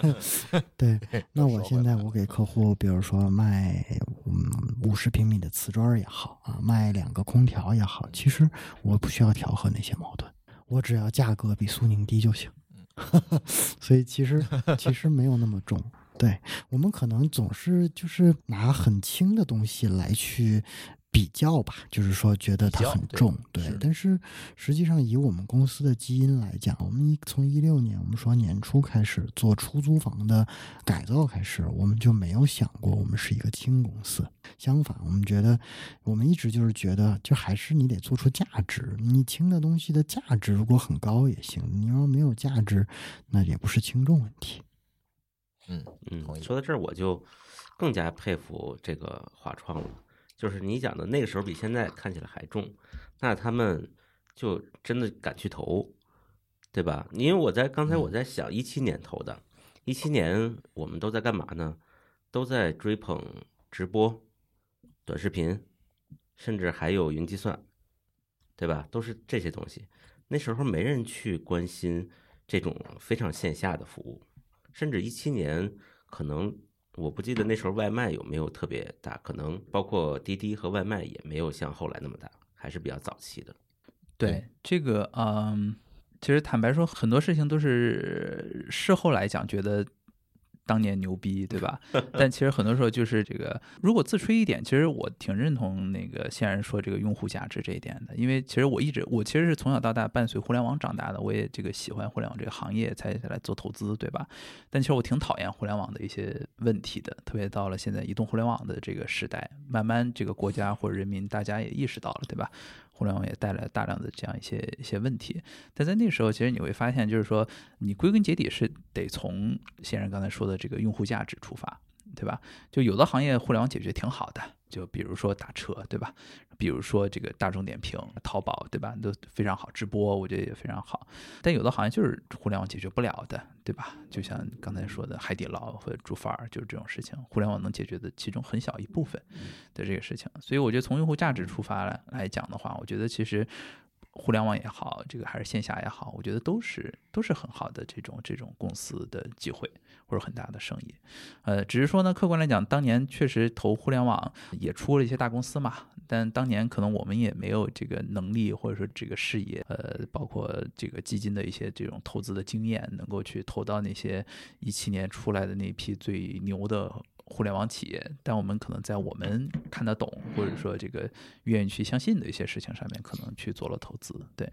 对，那我现在我给客户，比如说卖嗯五十平米的瓷砖也好啊，卖两个空调也好，其实我不需要调和那些矛盾，我只要价格比苏宁低就行。所以其实其实没有那么重。对我们可能总是就是拿很轻的东西来去比较吧，就是说觉得它很重，对。是但是实际上以我们公司的基因来讲，我们一从一六年我们说年初开始做出租房的改造开始，我们就没有想过我们是一个轻公司。相反，我们觉得我们一直就是觉得，就还是你得做出价值。你轻的东西的价值如果很高也行，你要没有价值，那也不是轻重问题。嗯，嗯说到这儿我就更加佩服这个华创了。就是你讲的那个时候比现在看起来还重，那他们就真的敢去投，对吧？因为我在刚才我在想，一七年投的，一七年我们都在干嘛呢？都在追捧直播、短视频，甚至还有云计算，对吧？都是这些东西。那时候没人去关心这种非常线下的服务，甚至一七年可能我不记得那时候外卖有没有特别大，可能包括滴滴和外卖也没有像后来那么大，还是比较早期的。对这个，嗯，其实坦白说，很多事情都是事后来讲，觉得当年牛逼，对吧？但其实很多时候就是这个，如果自吹一点，其实我挺认同那个现人说这个用户价值这一点的，因为其实我一直，我其实是从小到大伴随互联网长大的，我也这个喜欢互联网这个行业，才来做投资，对吧？但其实我挺讨厌互联网的一些问题的，特别到了现在移动互联网的这个时代，慢慢这个国家或者人民大家也意识到了，对吧？互联网也带来大量的这样一些一些问题，但在那时候，其实你会发现，就是说，你归根结底是得从先生刚才说的这个用户价值出发，对吧？就有的行业互联网解决挺好的，就比如说打车，对吧？比如说这个大众点评、淘宝，对吧？都非常好，直播我觉得也非常好。但有的行业就是互联网解决不了的，对吧？就像刚才说的海底捞和煮饭儿，就是这种事情，互联网能解决的其中很小一部分的这个事情。所以我觉得从用户价值出发来来讲的话，我觉得其实。互联网也好，这个还是线下也好，我觉得都是都是很好的这种这种公司的机会或者很大的生意，呃，只是说呢，客观来讲，当年确实投互联网也出了一些大公司嘛，但当年可能我们也没有这个能力或者说这个视野，呃，包括这个基金的一些这种投资的经验，能够去投到那些一七年出来的那批最牛的。互联网企业，但我们可能在我们看得懂，或者说这个愿意去相信的一些事情上面，可能去做了投资。对，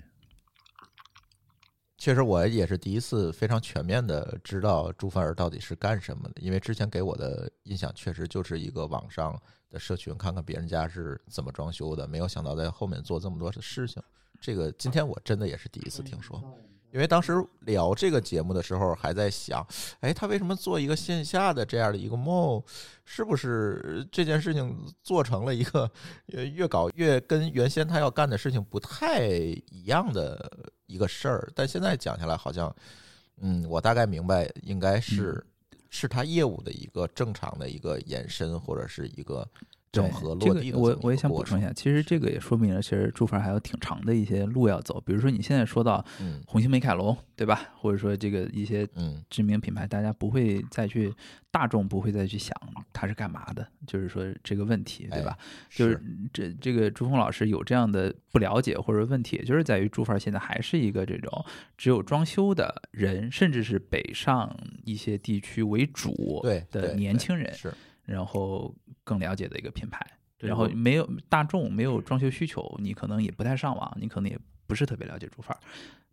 确实，我也是第一次非常全面的知道朱凡儿到底是干什么的，因为之前给我的印象确实就是一个网上的社群，看看别人家是怎么装修的，没有想到在后面做这么多的事情。这个今天我真的也是第一次听说，因为当时聊这个节目的时候还在想，哎，他为什么做一个线下的这样的一个 mall，是不是这件事情做成了一个越越搞越跟原先他要干的事情不太一样的一个事儿？但现在讲下来，好像，嗯，我大概明白，应该是是他业务的一个正常的一个延伸，或者是一个整合这落地的这个个我我也想补充一下，其实这个也说明了，其实朱凡还有挺长的一些路要走。比如说你现在说到嗯红星美凯龙，对吧？或者说这个一些嗯知名品牌，大家不会再去大众不会再去想它是干嘛的，就是说这个问题，对哎吧？就是这这个朱峰老师有这样的不了解或者问题，也就是在于朱凡现在还是一个这种只有装修的人，甚至是北上一些地区为主对对的年轻人，是然后更了解的一个品牌。然后没有大众没有装修需求，你可能也不太上网，你可能也不是特别了解朱范儿。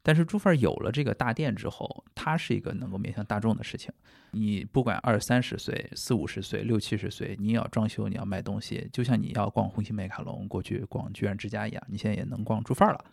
但是朱范儿有了这个大店之后，它是一个能够面向大众的事情。你不管二三十岁、四五十岁、六七十岁，你也要装修，你要卖东西，就像你要逛红星美凯龙、过去逛居然之家一样，你现在也能逛朱范儿了。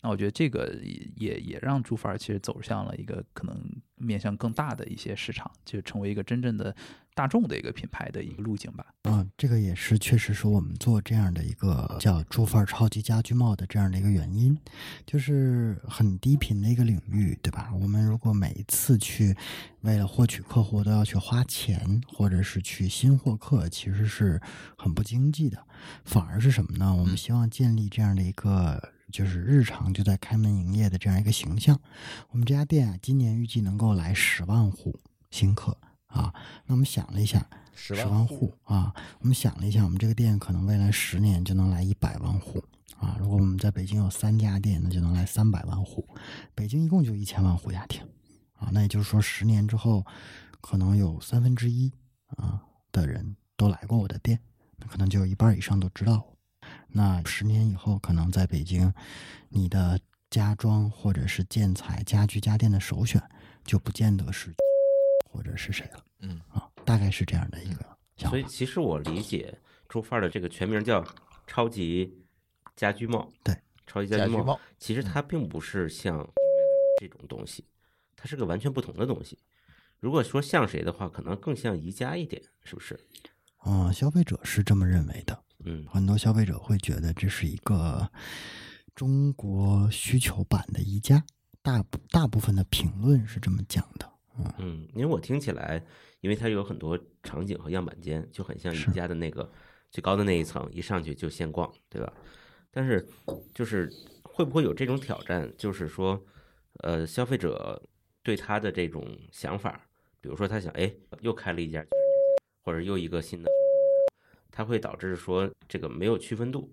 那我觉得这个也也也让朱范儿其实走向了一个可能面向更大的一些市场，就成为一个真正的大众的一个品牌的一个路径吧。嗯，这个也是确实是我们做这样的一个叫“朱范儿超级家居帽”的这样的一个原因，就是很低频的一个领域，对吧？我们如果每一次去为了获取客户都要去花钱，或者是去新获客，其实是很不经济的。反而是什么呢？我们嗯希望建立这样的一个。就是日常就在开门营业的这样一个形象，我们这家店啊，今年预计能够来十万户新客啊。那我们想了一下，十十万户啊，我们想了一下，我们这个店可能未来十年就能来一百万户啊。如果我们在北京有三家店，那就能来三百万户。北京一共就一千万户家庭啊，那也就是说，十年之后，可能有三分之一啊的人都来过我的店，那可能就有一半以上都知道我。那十年以后，可能在北京，你的家装或者是建材、家居家电的首选，就不见得是或者是谁了。嗯啊，大概是这样的一个想所以。其实我理解朱范儿的这个全名叫超级家居帽。对，超级家居帽，居帽，其实它并不是像这种东西，它是个完全不同的东西。如果说像谁的话，可能更像宜家一点，是不是？嗯，消费者是这么认为的。嗯，很多消费者会觉得这是一个中国需求版的宜家，大部大部分的评论是这么讲的。嗯，嗯，因为我听起来，因为它有很多场景和样板间，就很像宜家的那个最高的那一层，一上去就先逛，对吧？但是就是会不会有这种挑战？就是说，呃，消费者对他的这种想法，比如说他想，哎，又开了一家，或者又一个新的，它会导致说这个没有区分度，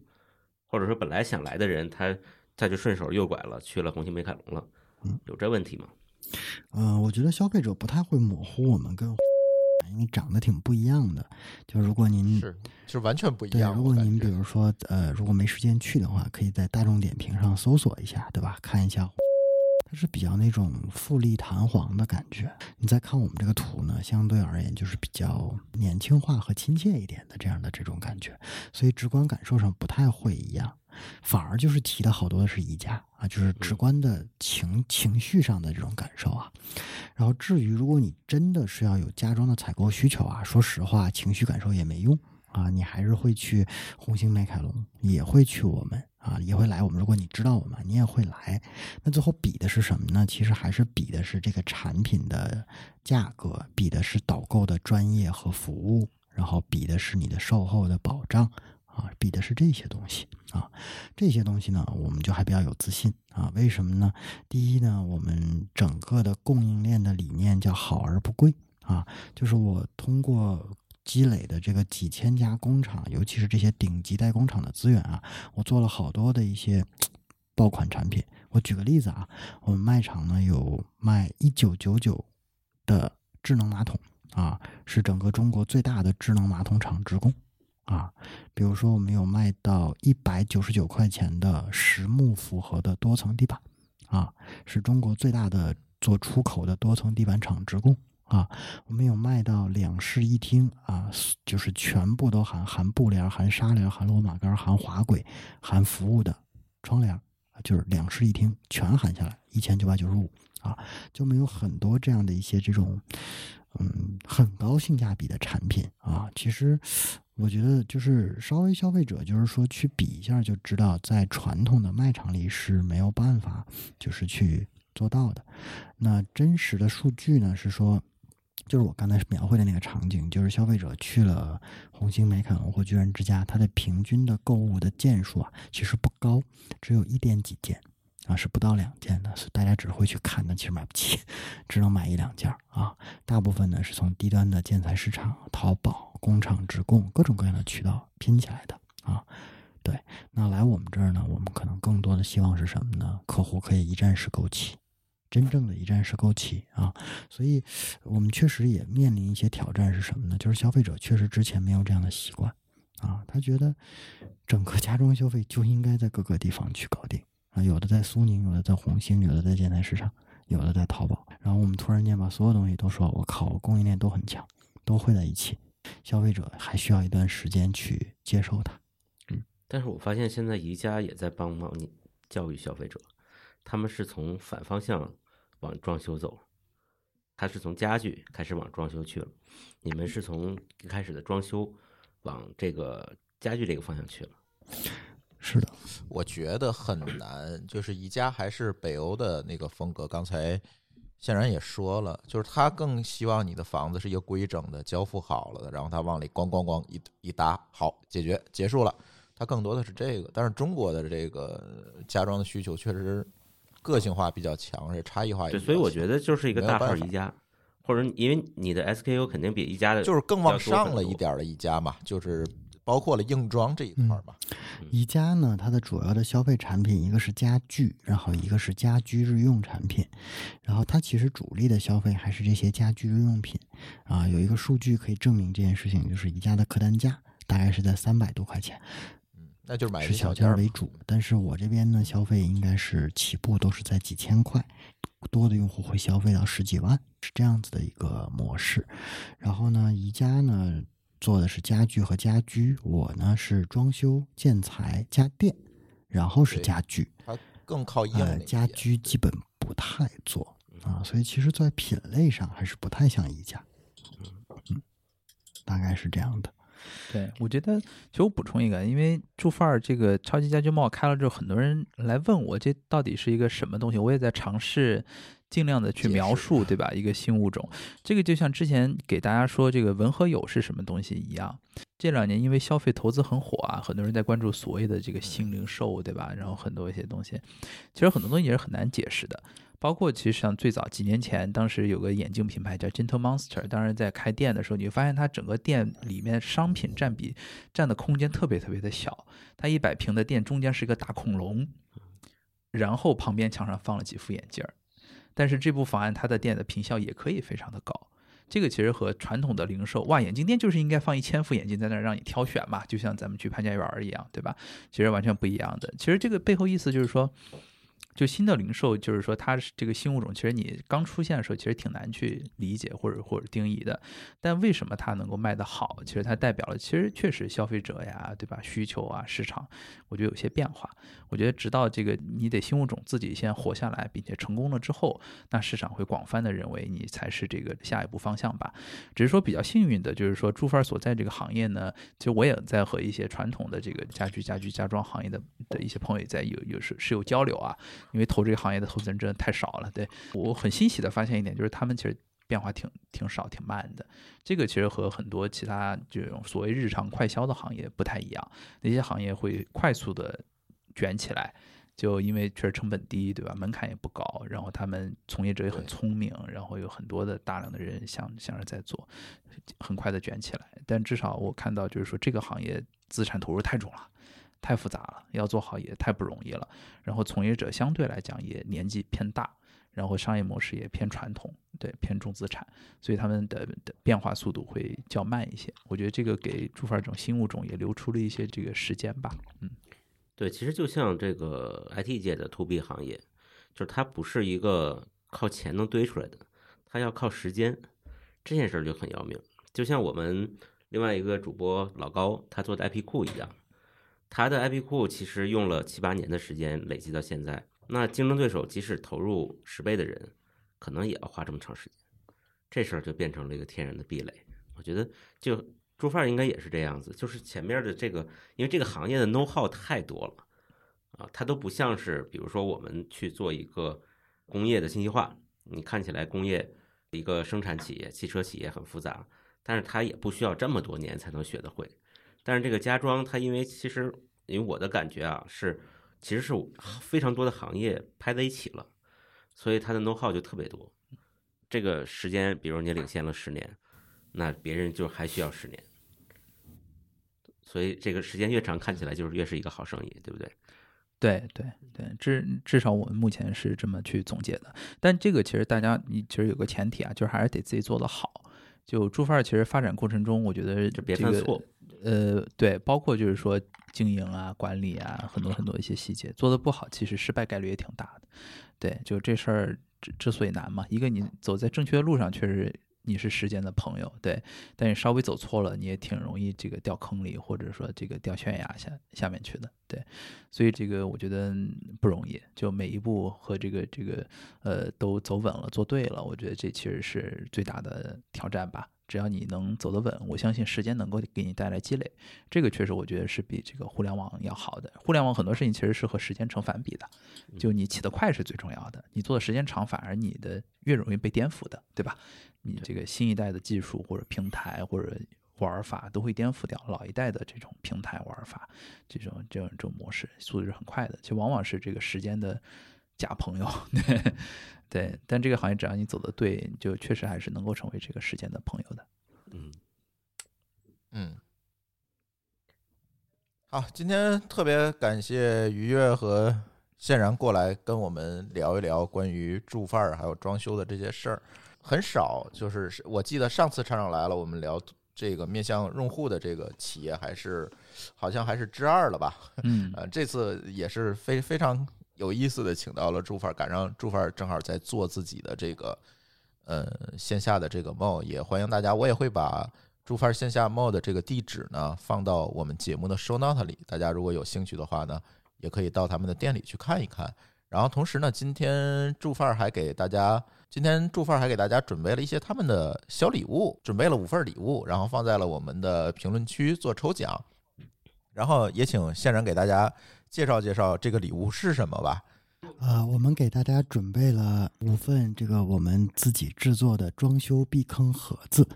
或者说本来想来的人，他他就顺手右拐了，去了红星美凯龙了，嗯有这问题吗？呃，我觉得消费者不太会模糊我们跟，因为长得挺不一样的。就如果您是就是完全不一样对，样。如果您比如说呃，如果没时间去的话，可以在大众点评上搜索一下，对吧？看一下，它是比较那种富丽堂皇的感觉。你再看我们这个图呢，相对而言就是比较年轻化和亲切一点的这样的这种感觉，所以直观感受上不太会一样。反而就是提的好多的是宜家啊，就是直观的情情绪上的这种感受啊。然后至于如果你真的是要有家装的采购需求啊，说实话，情绪感受也没用啊，你还是会去红星美凯龙，也会去我们啊，也会来我们。如果你知道我们，你也会来。那最后比的是什么呢？其实还是比的是这个产品的价格，比的是导购的专业和服务，然后比的是你的售后的保障。啊，比的是这些东西啊，这些东西呢，我们就还比较有自信啊。为什么呢？第一呢，我们整个的供应链的理念叫好而不贵啊，就是我通过积累的这个几千家工厂，尤其是这些顶级代工厂的资源啊，我做了好多的一些爆款产品。我举个例子啊，我们卖场呢有卖一九九九的智能马桶啊，是整个中国最大的智能马桶厂职工。啊，比如说我们有卖到一百九十九块钱的实木复合的多层地板啊，是中国最大的做出口的多层地板厂直供啊。我们有卖到两室一厅啊，就是全部都含含布帘、含纱帘、含罗马杆、含滑轨、含服务的窗帘，就是两室一厅全含下来一千九百九十五啊。就没有很多这样的一些这种嗯很高性价比的产品啊。其实我觉得就是稍微消费者就是说去比一下就知道，在传统的卖场里是没有办法就是去做到的。那真实的数据呢是说。就是我刚才描绘的那个场景，就是消费者去了红星、美凯龙或居然之家，它的平均的购物的件数啊，其实不高，只有一点几件啊，是不到两件的，所以大家只会去看，但其实买不起，只能买一两件啊。大部分呢是从低端的建材市场、淘宝、工厂直供各种各样的渠道拼起来的啊。对，那来我们这儿呢，我们可能更多的希望是什么呢？客户可以一站式购齐。真正的一站式购齐啊，所以我们确实也面临一些挑战，是什么呢？就是消费者确实之前没有这样的习惯啊，他觉得整个家装消费就应该在各个地方去搞定啊，有的在苏宁，有的在红星，有的在建材市场，有的在淘宝。然后我们突然间把所有东西都说，我靠，供应链都很强，都会在一起，消费者还需要一段时间去接受它。嗯，但是我发现现在宜家也在帮忙你教育消费者，他们是从反方向。往装修走，他是从家具开始往装修去了，你们是从一开始的装修往这个家具这个方向去了。是的，我觉得很难，就是宜家还是北欧的那个风格。刚才显然也说了，就是他更希望你的房子是一个规整的，交付好了的，然后他往里咣咣咣一一搭，好解决结束了。他更多的是这个，但是中国的这个家装的需求确实。个性化比较强，而且差异化也对，所以我觉得就是一个大号宜家，或者因为你的 SKU 肯定比宜家的就是更往上了一点的宜家嘛，就是包括了硬装这一块嘛。宜家呢，它的主要的消费产品一个是家具，然后一个是家居日用产品，然后它其实主力的消费还是这些家居日用品啊。有一个数据可以证明这件事情，就是宜家的客单价大概是在三百多块钱。那就是买是小件为主，但是我这边呢，消费应该是起步都是在几千块，多的用户会消费到十几万，是这样子的一个模式。然后呢，宜家呢做的是家具和家居，我呢是装修、建材、家电，然后是家具，它更靠硬。家居基本不太做啊，所以其实，在品类上还是不太像宜家。嗯，大概是这样的。对，我觉得，其实我补充一个，因为住范儿这个超级家居帽开了之后，很多人来问我这到底是一个什么东西，我也在尝试尽量的去描述，对吧？一个新物种，这个就像之前给大家说这个文和友是什么东西一样。这两年因为消费投资很火啊，很多人在关注所谓的这个新零售，对吧？然后很多一些东西，其实很多东西也是很难解释的。包括其实像最早几年前，当时有个眼镜品牌叫 Gentle Monster，当然在开店的时候，你会发现它整个店里面商品占比占的空间特别特别的小。它一百平的店中间是一个大恐龙，然后旁边墙上放了几副眼镜儿。但是这不妨碍它的店的品效也可以非常的高。这个其实和传统的零售，哇，眼镜店就是应该放一千副眼镜在那儿让你挑选嘛，就像咱们去潘家园一样，对吧？其实完全不一样的。其实这个背后意思就是说。就新的零售，就是说它是这个新物种，其实你刚出现的时候，其实挺难去理解或者或者定义的。但为什么它能够卖得好？其实它代表了，其实确实消费者呀，对吧？需求啊，市场，我觉得有些变化。我觉得直到这个你得新物种自己先活下来，并且成功了之后，那市场会广泛的认为你才是这个下一步方向吧。只是说比较幸运的就是说，朱帆所在这个行业呢，其实我也在和一些传统的这个家居、家居家装行业的的一些朋友在有有是是有交流啊。因为投这个行业的投资人真的太少了，对我很欣喜的发现一点，就是他们其实变化挺挺少、挺慢的。这个其实和很多其他这种所谓日常快销的行业不太一样，那些行业会快速的卷起来，就因为确实成本低，对吧？门槛也不高，然后他们从业者也很聪明，然后有很多的大量的人想想着在做，很快的卷起来。但至少我看到就是说这个行业资产投入太重了。太复杂了，要做好也太不容易了。然后从业者相对来讲也年纪偏大，然后商业模式也偏传统，对偏重资产，所以他们的的变化速度会较慢一些。我觉得这个给朱范这种新物种也留出了一些这个时间吧。嗯，对，其实就像这个 IT 界的 To B 行业，就是它不是一个靠钱能堆出来的，它要靠时间，这件事儿就很要命。就像我们另外一个主播老高他做的 IP 库一样，他的 IP 库其实用了七八年的时间累积到现在，那竞争对手即使投入十倍的人，可能也要花这么长时间，这事儿就变成了一个天然的壁垒。我觉得就猪贩应该也是这样子，就是前面的这个，因为这个行业的 know how 太多了。啊，它都不像是，比如说我们去做一个工业的信息化，你看起来工业一个生产企业、汽车企业很复杂，但是它也不需要这么多年才能学得会。但是这个家装，它因为其实，因为我的感觉啊，是其实是非常多的行业拍在一起了，所以它的 know how 就特别多。这个时间，比如你领先了十年，那别人就还需要十年。所以这个时间越长，看起来就是越是一个好生意，对不对？对对对，至至少我们目前是这么去总结的。但这个其实大家，你其实有个前提啊，就是还是得自己做得好。就猪范儿其实发展过程中，我觉得就别犯错。呃，对，包括就是说经营啊、管理啊，很多很多一些细节做的不好，其实失败概率也挺大的。对，就这事儿之之所以难嘛，一个你走在正确的路上，确实。你是时间的朋友，对，但是稍微走错了，你也挺容易这个掉坑里，或者说这个掉悬崖下下面去的，对，所以这个我觉得不容易，就每一步和这个这个呃都走稳了，做对了，我觉得这其实是最大的挑战吧。只要你能走得稳，我相信时间能够给你带来积累，这个确实我觉得是比这个互联网要好的。互联网很多事情其实是和时间成反比的，就你起得快是最重要的，你做的时间长，反而你的越容易被颠覆的，对吧？你这个新一代的技术或者平台或者玩法都会颠覆掉老一代的这种平台玩法，这种这种这种模式速度是很快的，其实往往是这个时间的假朋友，对对。但这个行业只要你走的对，就确实还是能够成为这个时间的朋友的。嗯嗯。好，今天特别感谢于悦和现然过来跟我们聊一聊关于住范儿还有装修的这些事儿。很少，就是我记得上次厂长来了，我们聊这个面向用户的这个企业，还是好像还是之二了吧？嗯，呃，这次也是非非常有意思的，请到了住范儿，赶上住范儿正好在做自己的这个呃线下的这个 mall，也欢迎大家，我也会把住范儿线下 mall 的这个地址呢放到我们节目的 show note 里，大家如果有兴趣的话呢，也可以到他们的店里去看一看。然后同时呢，今天祝范儿还给大家。今天祝范儿还给大家准备了一些他们的小礼物，准备了五份礼物，然后放在了我们的评论区做抽奖。然后也请现然给大家介绍介绍这个礼物是什么吧。呃，我们给大家准备了五份这个我们自己制作的装修避坑盒子。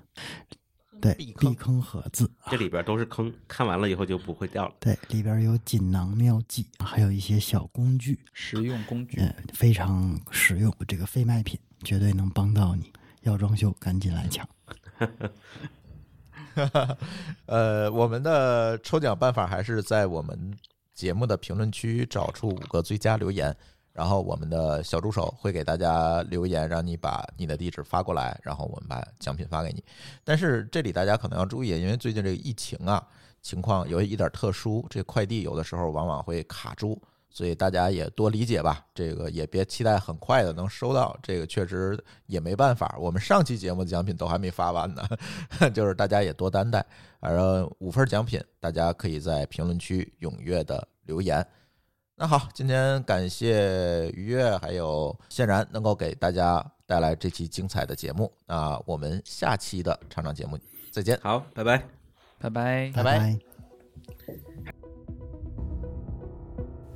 对，避坑盒子，这里边都是坑，看完了以后就不会掉了。对，里边有锦囊妙计，还有一些小工具，实用工具，非常实用。这个非卖品。绝对能帮到你，要装修赶紧来抢。呃，我们的抽奖办法还是在我们节目的评论区找出五个最佳留言，然后我们的小助手会给大家留言，让你把你的地址发过来，然后我们把奖品发给你。但是这里大家可能要注意，因为最近这个疫情啊情况有一点特殊，这快递有的时候往往会卡住。所以大家也多理解吧，这个也别期待很快的能收到，这个确实也没办法。我们上期节目的奖品都还没发完呢，就是大家也多担待。反正五份奖品，大家可以在评论区踊跃的留言。那好，今天感谢愉悦还有谢然能够给大家带来这期精彩的节目。那我们下期的厂长节目再见。好，拜拜，拜拜，拜拜。